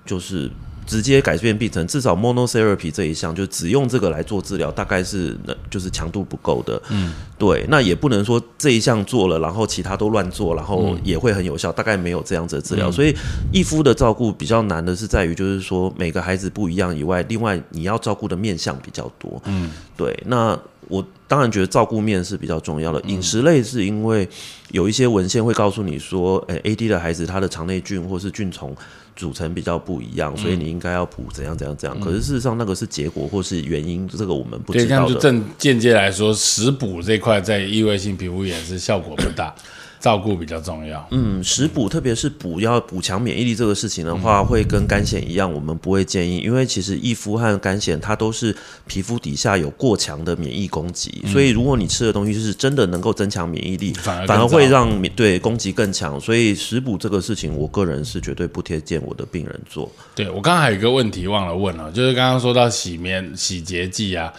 就是。直接改变病程，至少 monotherapy 这一项就只用这个来做治疗，大概是那就是强度不够的。嗯，对，那也不能说这一项做了，然后其他都乱做，然后也会很有效，大概没有这样子的治疗。所以易夫的照顾比较难的是在于，就是说每个孩子不一样以外，另外你要照顾的面向比较多。嗯，对，那我当然觉得照顾面是比较重要的。饮食类是因为有一些文献会告诉你说，诶，AD 的孩子他的肠内菌或是菌虫。组成比较不一样，所以你应该要补怎样怎样怎样。可是事实上，那个是结果或是原因，这个我们不知道的。这样就正间接来说，食补这块在异位性皮肤炎是效果不大。照顾比较重要。嗯，食补，特别是补要补强免疫力这个事情的话，会跟肝藓一样，我们不会建议，因为其实易肤和肝藓它都是皮肤底下有过强的免疫攻击，所以如果你吃的东西是真的能够增强免疫力，反而会让对攻击更强。所以食补这个事情，我个人是绝对不推荐我的病人做。对我刚刚还有一个问题忘了问了，就是刚刚说到洗面洗洁剂啊，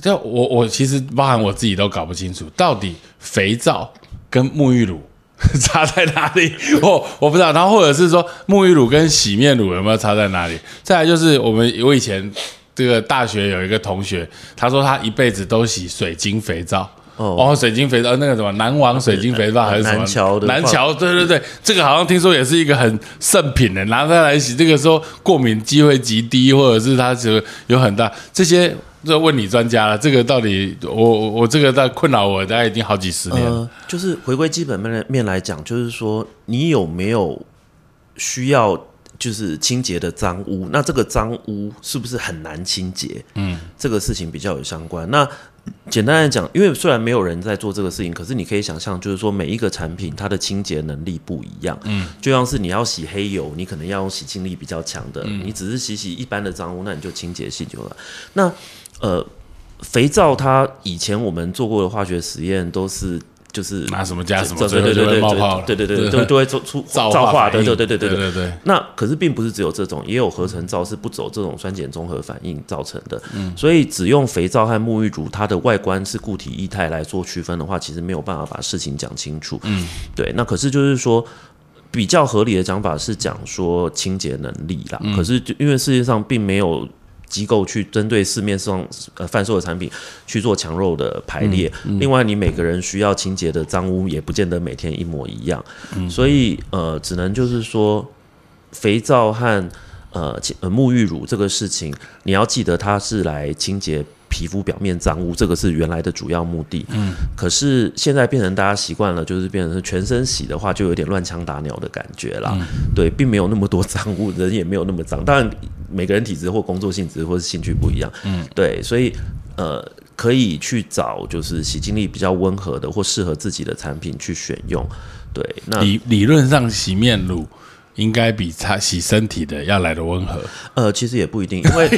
这我我其实包含我自己都搞不清楚，到底肥皂。跟沐浴乳 差在哪里？我我不知道。然后或者是说，沐浴乳跟洗面乳有没有差在哪里？再来就是我们我以前这个大学有一个同学，他说他一辈子都洗水晶肥皂。哦，水晶肥皂那个什么南王水晶肥皂还是什么南桥的南桥？对对对，这个好像听说也是一个很圣品的，拿它来洗，这个时候过敏机会极低，或者是它有有很大这些。这问你专家了，这个到底我我这个在困扰我，大概已经好几十年了。就是回归基本面面来讲，就是说你有没有需要就是清洁的脏污？那这个脏污是不是很难清洁？嗯，这个事情比较有相关。那简单来讲，因为虽然没有人在做这个事情，可是你可以想象，就是说每一个产品它的清洁能力不一样。嗯，就像是你要洗黑油，你可能要用洗净力比较强的。你只是洗洗一般的脏污，那你就清洁性就了。那呃，肥皂它以前我们做过的化学实验都是就是拿什么加什么，对对对对冒泡，对对对，都都会做出造 化的，对对对对对对。那可是并不是只有这种，也有合成皂是不走这种酸碱中和反应造成的。嗯，所以只用肥皂和沐浴乳，它的外观是固体液态来做区分的话，其实没有办法把事情讲清楚。嗯，对。那可是就是说，比较合理的讲法是讲说清洁能力啦。可是就因为世界上并没有。机构去针对市面上呃贩售的产品去做强弱的排列，另外你每个人需要清洁的脏污也不见得每天一模一样，所以呃只能就是说肥皂和呃沐浴乳这个事情，你要记得它是来清洁。皮肤表面脏污，这个是原来的主要目的。嗯，可是现在变成大家习惯了，就是变成是全身洗的话，就有点乱枪打鸟的感觉啦。对，并没有那么多脏污，人也没有那么脏。当然，每个人体质或工作性质或是兴趣不一样。嗯，对，所以呃，可以去找就是洗净力比较温和的或适合自己的产品去选用。对，那理理论上洗面乳。应该比擦洗身体的要来的温和。呃，其实也不一定，因为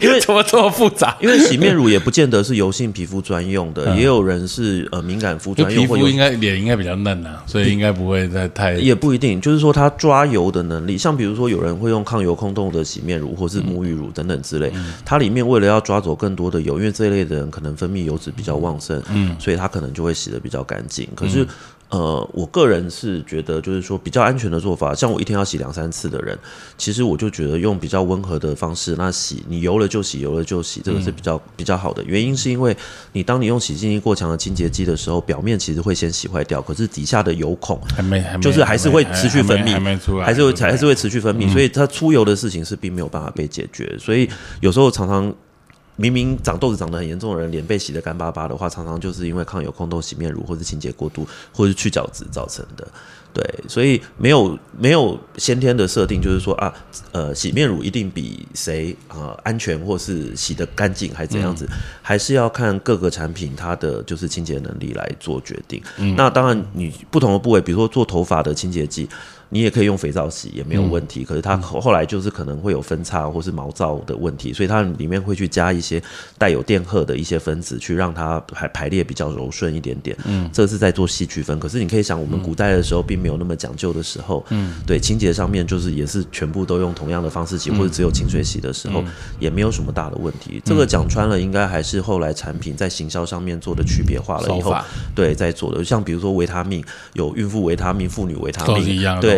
因为怎么这么复杂？因为洗面乳也不见得是油性皮肤专用的，也有人是呃敏感肤专用。皮肤应该脸应该比较嫩啊，所以应该不会再太。也不一定，就是说它抓油的能力，像比如说有人会用抗油空洞的洗面乳或是沐浴乳等等之类，它里面为了要抓走更多的油，因为这一类的人可能分泌油脂比较旺盛，嗯，所以它可能就会洗的比较干净。可是。呃，我个人是觉得，就是说比较安全的做法，像我一天要洗两三次的人，其实我就觉得用比较温和的方式，那洗你油了就洗，油了就洗，这个是比较比较好的。原因是因为你当你用洗净力过强的清洁剂的时候，表面其实会先洗坏掉，可是底下的油孔还没，就是还是会持续分泌，还没出来，还是会还是会持续分泌，所以它出油的事情是并没有办法被解决，所以有时候常常。明明长痘子长得很严重的人，脸被洗得干巴巴的话，常常就是因为抗油空洞洗面乳或者清洁过度或是去角质造成的。对，所以没有没有先天的设定，就是说啊，呃，洗面乳一定比谁呃安全或是洗得干净，还怎样子，还是要看各个产品它的就是清洁能力来做决定。那当然，你不同的部位，比如说做头发的清洁剂。你也可以用肥皂洗，也没有问题。可是它后来就是可能会有分叉或是毛躁的问题，所以它里面会去加一些带有电荷的一些分子，去让它排排列比较柔顺一点点。嗯，这个是在做细区分。可是你可以想，我们古代的时候并没有那么讲究的时候，嗯，对清洁上面就是也是全部都用同样的方式洗，或者只有清水洗的时候，也没有什么大的问题。这个讲穿了，应该还是后来产品在行销上面做的区别化了以后，对，在做的。像比如说维他命，有孕妇维他命、妇女维他命，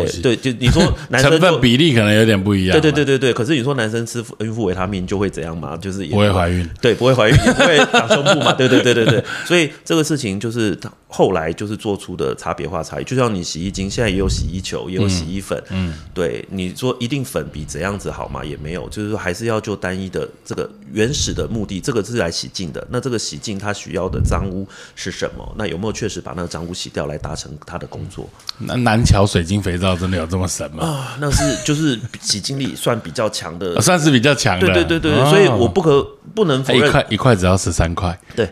一样对。对，就你说 男生成分比例可能有点不一样。对对对对对，可是你说男生吃孕妇维他命就会怎样嘛？就是不会怀孕，对，不会怀孕，也不会长胸部嘛？对对对对对，所以这个事情就是后来就是做出的差别化差异。就像你洗衣精，现在也有洗衣球，也有洗衣粉，嗯，对，你说一定粉比怎样子好嘛？也没有，就是说还是要就单一的这个原始的目的，这个是来洗净的。那这个洗净它需要的脏污是什么？那有没有确实把那个脏污洗掉来达成它的工作？那南桥水晶肥皂真的有这么神吗？啊，那是就是洗净力算比较强的，算是比较强的。对对对对，所以我不可不能否认，一块一块只要十三块，对，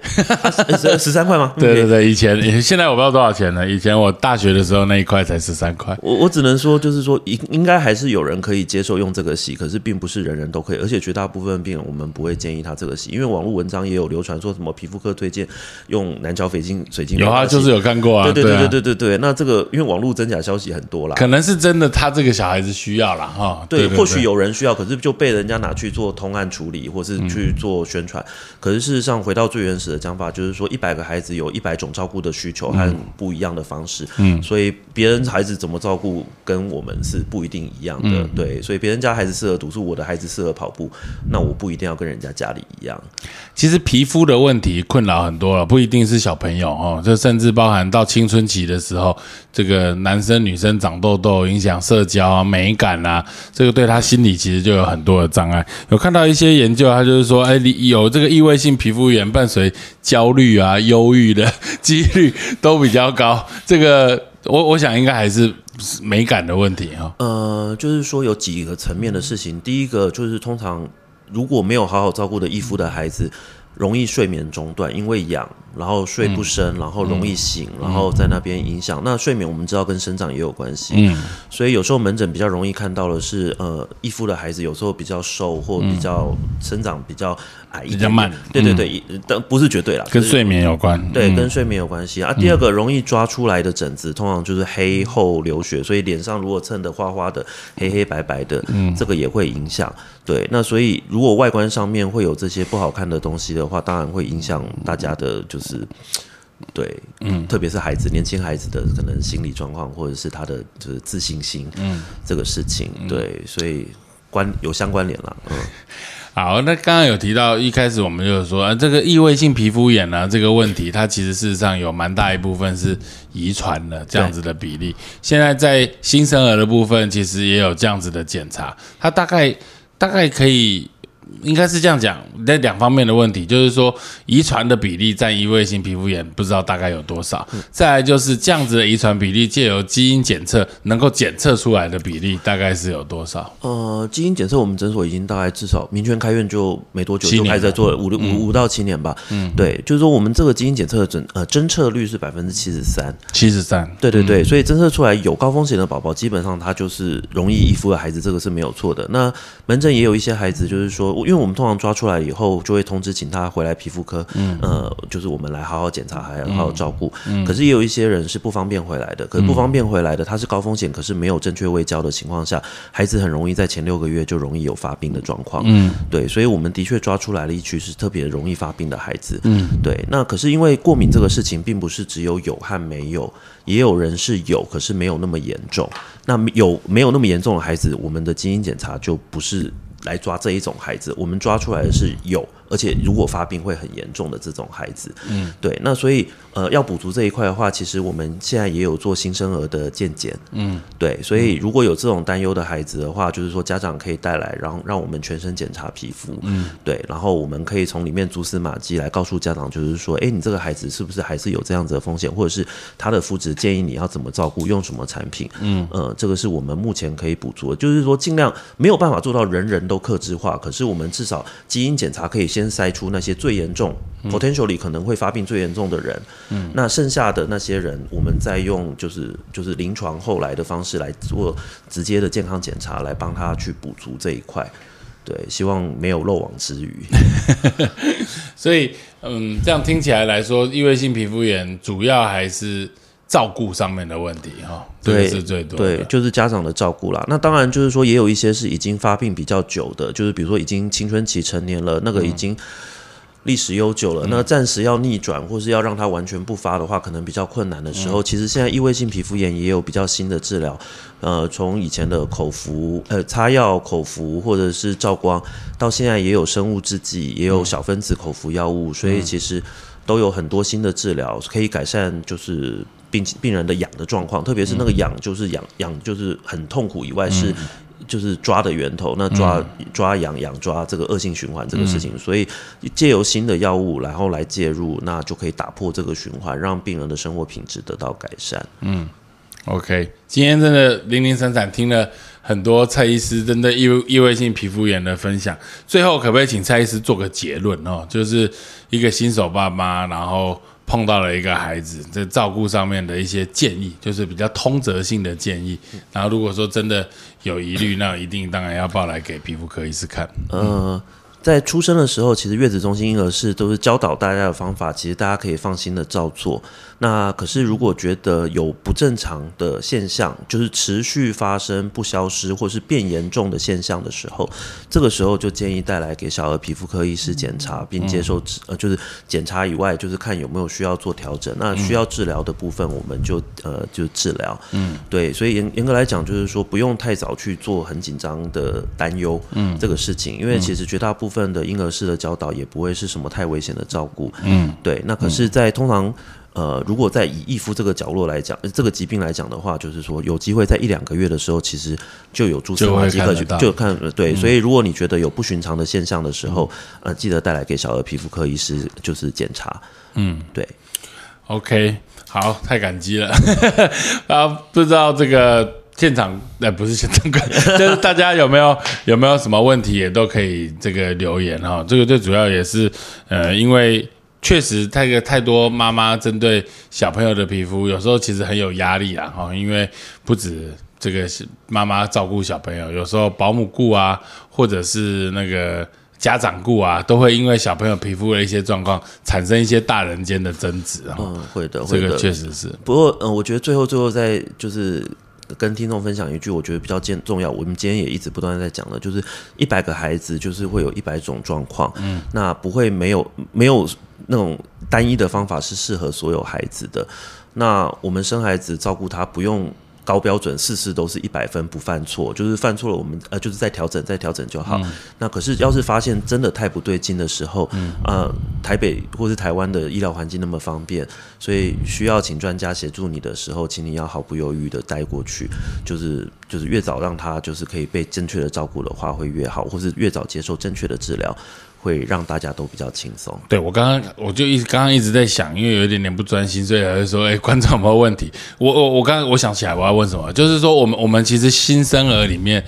十十三块吗？对对对，以前 现在我不知道多少钱了。以前我大学的时候那一块才十三块。我我只能说，就是说应应该还是有人可以接受用这个洗，可是并不是人人都可以，而且绝大部分病人我们不会建议他这个洗，因为网络文章也有流传说什么皮肤科推荐用南桥水晶水晶，有啊，就是有看过啊，对对对对对对对。那这个因为网络真假消息很多啦，可能是真的，他这个小孩子需要了哈。对，或许有人需要，可是就被人家拿去做通案处理，或是去做宣传。可是事实上，回到最原始的讲法，就是说一百个孩子有一百种照顾的需求和不一样的方式。嗯，所以别人孩子怎么照顾，跟我们是不一定一样的。对，所以别人家孩子适合读书，我的孩子适合跑步，那我不一定要跟人家家里一样。其实皮肤的问题困扰很多了，不一定是小朋友哦，这甚至包含到青春期的时候，这个男生女生长痘痘，影响社交啊、美感啊，这个对他心理其实就有很多的障碍。有看到一些研究，他就是说，哎，有这个异位性皮肤炎，伴随焦虑啊、忧郁的几率都比较高。这个我我想应该还是美感的问题哈。呃，就是说有几个层面的事情，第一个就是通常。如果没有好好照顾的义父的孩子，容易睡眠中断，因为痒。然后睡不深，然后容易醒，然后在那边影响。那睡眠我们知道跟生长也有关系，嗯，所以有时候门诊比较容易看到的是，呃，易夫的孩子有时候比较瘦或比较生长比较矮，比较慢。对对对，但不是绝对啦，跟睡眠有关。对，跟睡眠有关系啊。第二个容易抓出来的疹子，通常就是黑厚流血，所以脸上如果蹭的花花的、黑黑白白的，嗯，这个也会影响。对，那所以如果外观上面会有这些不好看的东西的话，当然会影响大家的就。是，对，嗯，特别是孩子，年轻孩子的可能心理状况，或者是他的就是自信心，嗯，这个事情，对，所以关有相关联了，嗯，好，那刚刚有提到一开始我们就是说，啊，这个异位性皮肤炎呢这个问题，它其实事实上有蛮大一部分是遗传的这样子的比例。现在在新生儿的部分，其实也有这样子的检查，它大概大概可以。应该是这样讲，那两方面的问题，就是说遗传的比例占异位性皮肤炎，不知道大概有多少。再来就是这样子的遗传比例，借由基因检测能够检测出来的比例，大概是有多少？呃，基因检测我们诊所已经大概至少民权开院就没多久就开始在做了，五五五到七年吧。嗯，对，就是说我们这个基因检测的诊呃侦测率是百分之七十三，七十三。对对对，所以侦测出来有高风险的宝宝，基本上他就是容易易肤的孩子，这个是没有错的。那门诊也有一些孩子，就是说。因为我们通常抓出来以后，就会通知请他回来皮肤科，嗯呃，就是我们来好好检查，还要好好照顾。嗯可是也有一些人是不方便回来的，可是不方便回来的，他是高风险，可是没有正确喂教的情况下，孩子很容易在前六个月就容易有发病的状况。嗯，对，所以我们的确抓出来了一群是特别容易发病的孩子。嗯，对。那可是因为过敏这个事情，并不是只有有和没有，也有人是有，可是没有那么严重。那有没有那么严重的孩子，我们的基因检查就不是。来抓这一种孩子，我们抓出来的是有，而且如果发病会很严重的这种孩子。嗯，对，那所以呃要补足这一块的话，其实我们现在也有做新生儿的健检。嗯，对，所以如果有这种担忧的孩子的话，就是说家长可以带来，然后让我们全身检查皮肤。嗯，对，然后我们可以从里面蛛丝马迹来告诉家长，就是说，哎，你这个孩子是不是还是有这样子的风险，或者是他的肤质建议你要怎么照顾，用什么产品？嗯，呃，这个是我们目前可以补足的，就是说尽量没有办法做到人人都克制化，可是我们至少基因检查可以先筛出那些最严重、potentially 可能会发病最严重的人。嗯，那剩下的那些人，我们再用就是就是临床后来的方式来做直接的健康检查，来帮他去补足这一块。对，希望没有漏网之鱼。所以，嗯，这样听起来来说，异位性皮肤炎主要还是照顾上面的问题哈，这是最多。对，就是家长的照顾啦。那当然就是说，也有一些是已经发病比较久的，就是比如说已经青春期成年了，那个已经。历史悠久了，那暂时要逆转或是要让它完全不发的话，可能比较困难的时候，其实现在异位性皮肤炎也有比较新的治疗，呃，从以前的口服、呃擦药、口服或者是照光，到现在也有生物制剂，也有小分子口服药物，所以其实都有很多新的治疗可以改善，就是病病人的痒的状况，特别是那个痒就是痒痒就是很痛苦以外是。就是抓的源头，那抓抓痒痒抓这个恶性循环这个事情，所以借由新的药物，然后来介入，那就可以打破这个循环，让病人的生活品质得到改善。嗯，OK，今天真的零零散散听了很多蔡医师针对异异位性皮肤炎的分享，最后可不可以请蔡医师做个结论哦？就是一个新手爸妈，然后。碰到了一个孩子，在照顾上面的一些建议，就是比较通则性的建议。然后如果说真的有疑虑，那一定当然要报来给皮肤科医师看。嗯。在出生的时候，其实月子中心婴儿室都是教导大家的方法，其实大家可以放心的照做。那可是如果觉得有不正常的现象，就是持续发生不消失或是变严重的现象的时候，这个时候就建议带来给小儿皮肤科医师检查，并接受治呃就是检查以外，就是看有没有需要做调整。那需要治疗的部分，我们就呃就治疗。嗯，对，所以严严格来讲，就是说不用太早去做很紧张的担忧。嗯，这个事情，因为其实绝大部分。部分的婴儿式的教导也不会是什么太危险的照顾，嗯，对。那可是，在通常，呃，如果在以易夫这个角落来讲，这个疾病来讲的话，就是说有机会在一两个月的时候，其实就有蛛丝马迹可去就看对。所以，如果你觉得有不寻常的现象的时候，呃，记得带来给小儿皮肤科医师就是检查。嗯，对。OK，好，太感激了。啊，不知道这个。现场那不是现场，就是大家有没有有没有什么问题也都可以这个留言哈。这个最主要也是呃，因为确实太个太多妈妈针对小朋友的皮肤，有时候其实很有压力啊哈。因为不止这个是妈妈照顾小朋友，有时候保姆顾啊，或者是那个家长顾啊，都会因为小朋友皮肤的一些状况产生一些大人间的争执啊。嗯，会的，这个确实是。不过嗯，我觉得最后最后再就是。跟听众分享一句，我觉得比较重重要。我们今天也一直不断的在讲的，就是一百个孩子，就是会有一百种状况。嗯，那不会没有没有那种单一的方法是适合所有孩子的。那我们生孩子照顾他，不用。高标准，事事都是一百分不犯错，就是犯错了，我们呃就是在调整，再调整就好。那可是要是发现真的太不对劲的时候，呃，台北或是台湾的医疗环境那么方便，所以需要请专家协助你的时候，请你要毫不犹豫的带过去，就是就是越早让他就是可以被正确的照顾的话会越好，或是越早接受正确的治疗。会让大家都比较轻松。对我刚刚我就一刚刚一直在想，因为有一点点不专心，所以还是说，哎，观众有没有问题？我我我刚刚我想起来我要问什么，就是说我们我们其实新生儿里面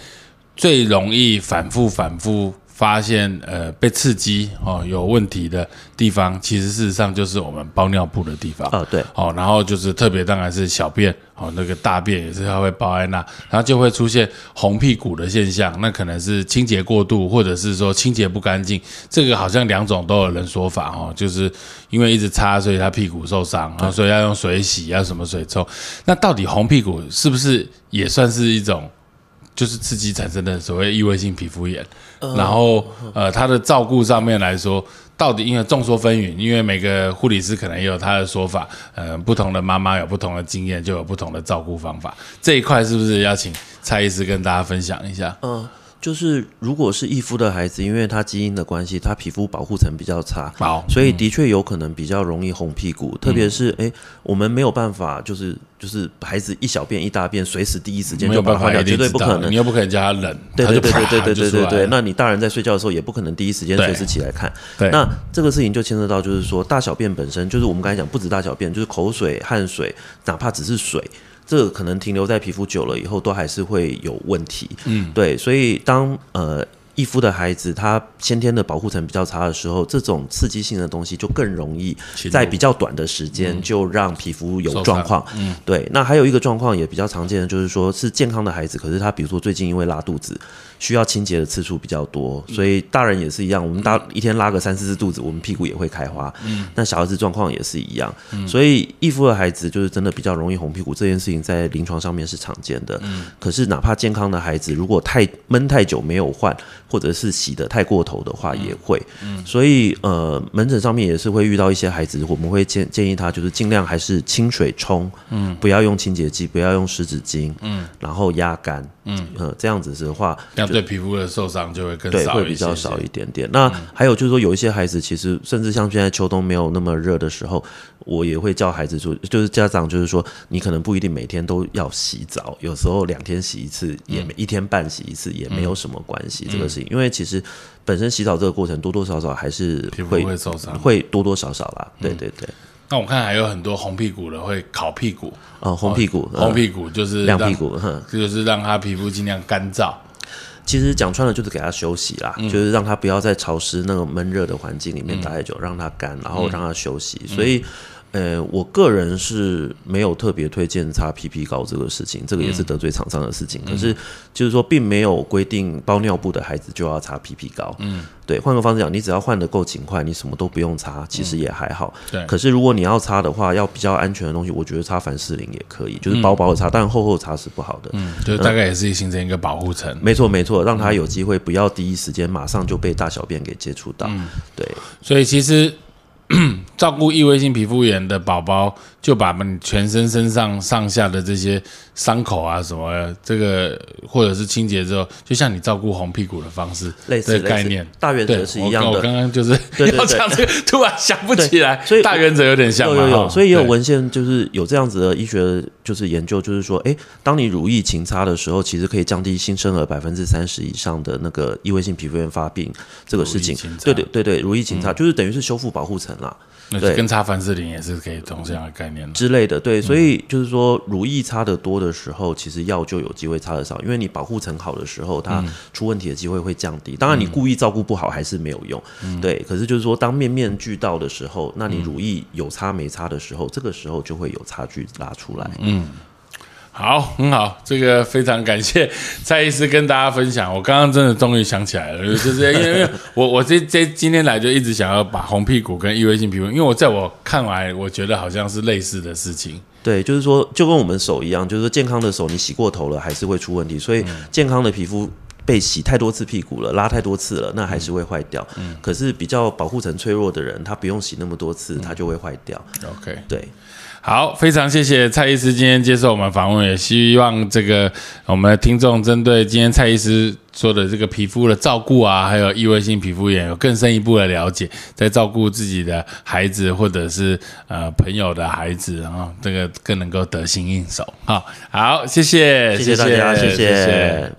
最容易反复反复。发现呃被刺激哦有问题的地方，其实事实上就是我们包尿布的地方。哦对。哦，然后就是特别当然是小便哦那个大便也是它会包在那，然后就会出现红屁股的现象，那可能是清洁过度或者是说清洁不干净，这个好像两种都有人说法哦，就是因为一直擦，所以他屁股受伤，然后所以要用水洗要什么水冲，那到底红屁股是不是也算是一种？就是刺激产生的所谓异位性皮肤炎，然后呃，它的照顾上面来说，到底因为众说纷纭，因为每个护理师可能也有他的说法，呃，不同的妈妈有不同的经验，就有不同的照顾方法。这一块是不是要请蔡医师跟大家分享一下？嗯。就是如果是易肤的孩子，因为他基因的关系，他皮肤保护层比较差，好，所以的确有可能比较容易红屁股。特别是哎，我们没有办法，就是就是孩子一小便一大便，随时第一时间就把它换掉，绝对不可能。你又不可能叫他冷，对对对对对对对对对。那你你大人在睡觉的时候也不可能第一时间随时起来看。那这个事情就牵涉到，就是说大小便本身，就是我们刚才讲，不止大小便，就是口水、汗水，哪怕只是水。这个可能停留在皮肤久了以后，都还是会有问题。嗯，对，所以当呃易肤的孩子他先天的保护层比较差的时候，这种刺激性的东西就更容易在比较短的时间就让皮肤有状况。嗯，对。那还有一个状况也比较常见的，就是说是健康的孩子，可是他比如说最近因为拉肚子。需要清洁的次数比较多，所以大人也是一样。我们大一天拉个三四次肚子，我们屁股也会开花。嗯，那小孩子状况也是一样。嗯，所以易肤的孩子就是真的比较容易红屁股，这件事情在临床上面是常见的。嗯，可是哪怕健康的孩子，如果太闷太久没有换，或者是洗的太过头的话，也会。嗯，所以呃，门诊上面也是会遇到一些孩子，我们会建建议他就是尽量还是清水冲，嗯，不要用清洁剂，不要用湿纸巾，嗯，然后压干。嗯，呃，这样子的话，对皮肤的受伤就会更少，会比较少一点点。那还有就是说，有一些孩子其实甚至像现在秋冬没有那么热的时候，我也会叫孩子说，就是家长就是说，你可能不一定每天都要洗澡，有时候两天洗一次，也一天半洗一次也没有什么关系。这个事情，因为其实本身洗澡这个过程多多少少还是会会受伤，会多多少少啦。对对对。那我看还有很多红屁股的会烤屁股哦，红屁股，红屁股就是亮屁股，就是让他皮肤尽量干燥。其实讲穿了就是给他休息啦，就是让他不要在潮湿那个闷热的环境里面待太久，让他干，然后让他休息。所以。呃，我个人是没有特别推荐擦 PP 膏这个事情，这个也是得罪厂商的事情。可是就是说，并没有规定包尿布的孩子就要擦 PP 膏。嗯，对。换个方式讲，你只要换的够勤快，你什么都不用擦，其实也还好。对。可是如果你要擦的话，要比较安全的东西，我觉得擦凡士林也可以，就是薄薄的擦，但厚厚擦是不好的。嗯，就大概也是形成一个保护层。没错，没错，让他有机会不要第一时间马上就被大小便给接触到。对。所以其实。照顾异位性皮肤炎的宝宝，就把你全身身上上下的这些伤口啊什么，这个或者是清洁之后，就像你照顾红屁股的方式，类似概念，大原则是一样的。我刚刚就是要讲这个，突然想不起来，所以大原则有点像。有有有，所以也有文献就是有这样子的医学就是研究，就是说，哎，当你乳液勤擦的时候，其实可以降低新生儿百分之三十以上的那个异位性皮肤炎发病这个事情。对对对对，乳液勤擦就是等于是修复保护层啦。对，跟擦凡士林也是可以同这样的概念之类的。对，所以就是说，乳液擦的多的时候，其实药就有机会擦的少，因为你保护层好的时候，它出问题的机会会降低。当然，你故意照顾不好还是没有用。对，可是就是说，当面面俱到的时候，那你乳液有擦没擦的时候，这个时候就会有差距拉出来。嗯。好，很好，这个非常感谢蔡医师跟大家分享。我刚刚真的终于想起来了，就是 因为我我这这今天来就一直想要把红屁股跟异位性皮肤，因为我在我看来，我觉得好像是类似的事情。对，就是说，就跟我们手一样，就是说健康的手你洗过头了还是会出问题，所以健康的皮肤被洗太多次屁股了，拉太多次了，那还是会坏掉。嗯，可是比较保护层脆弱的人，他不用洗那么多次，他就会坏掉。OK，对。好，非常谢谢蔡医师今天接受我们访问，也希望这个我们的听众针对今天蔡医师说的这个皮肤的照顾啊，还有异位性皮肤炎有更深一步的了解，在照顾自己的孩子或者是呃朋友的孩子啊，这个更能够得心应手。好，好，谢谢，谢谢大家，谢谢。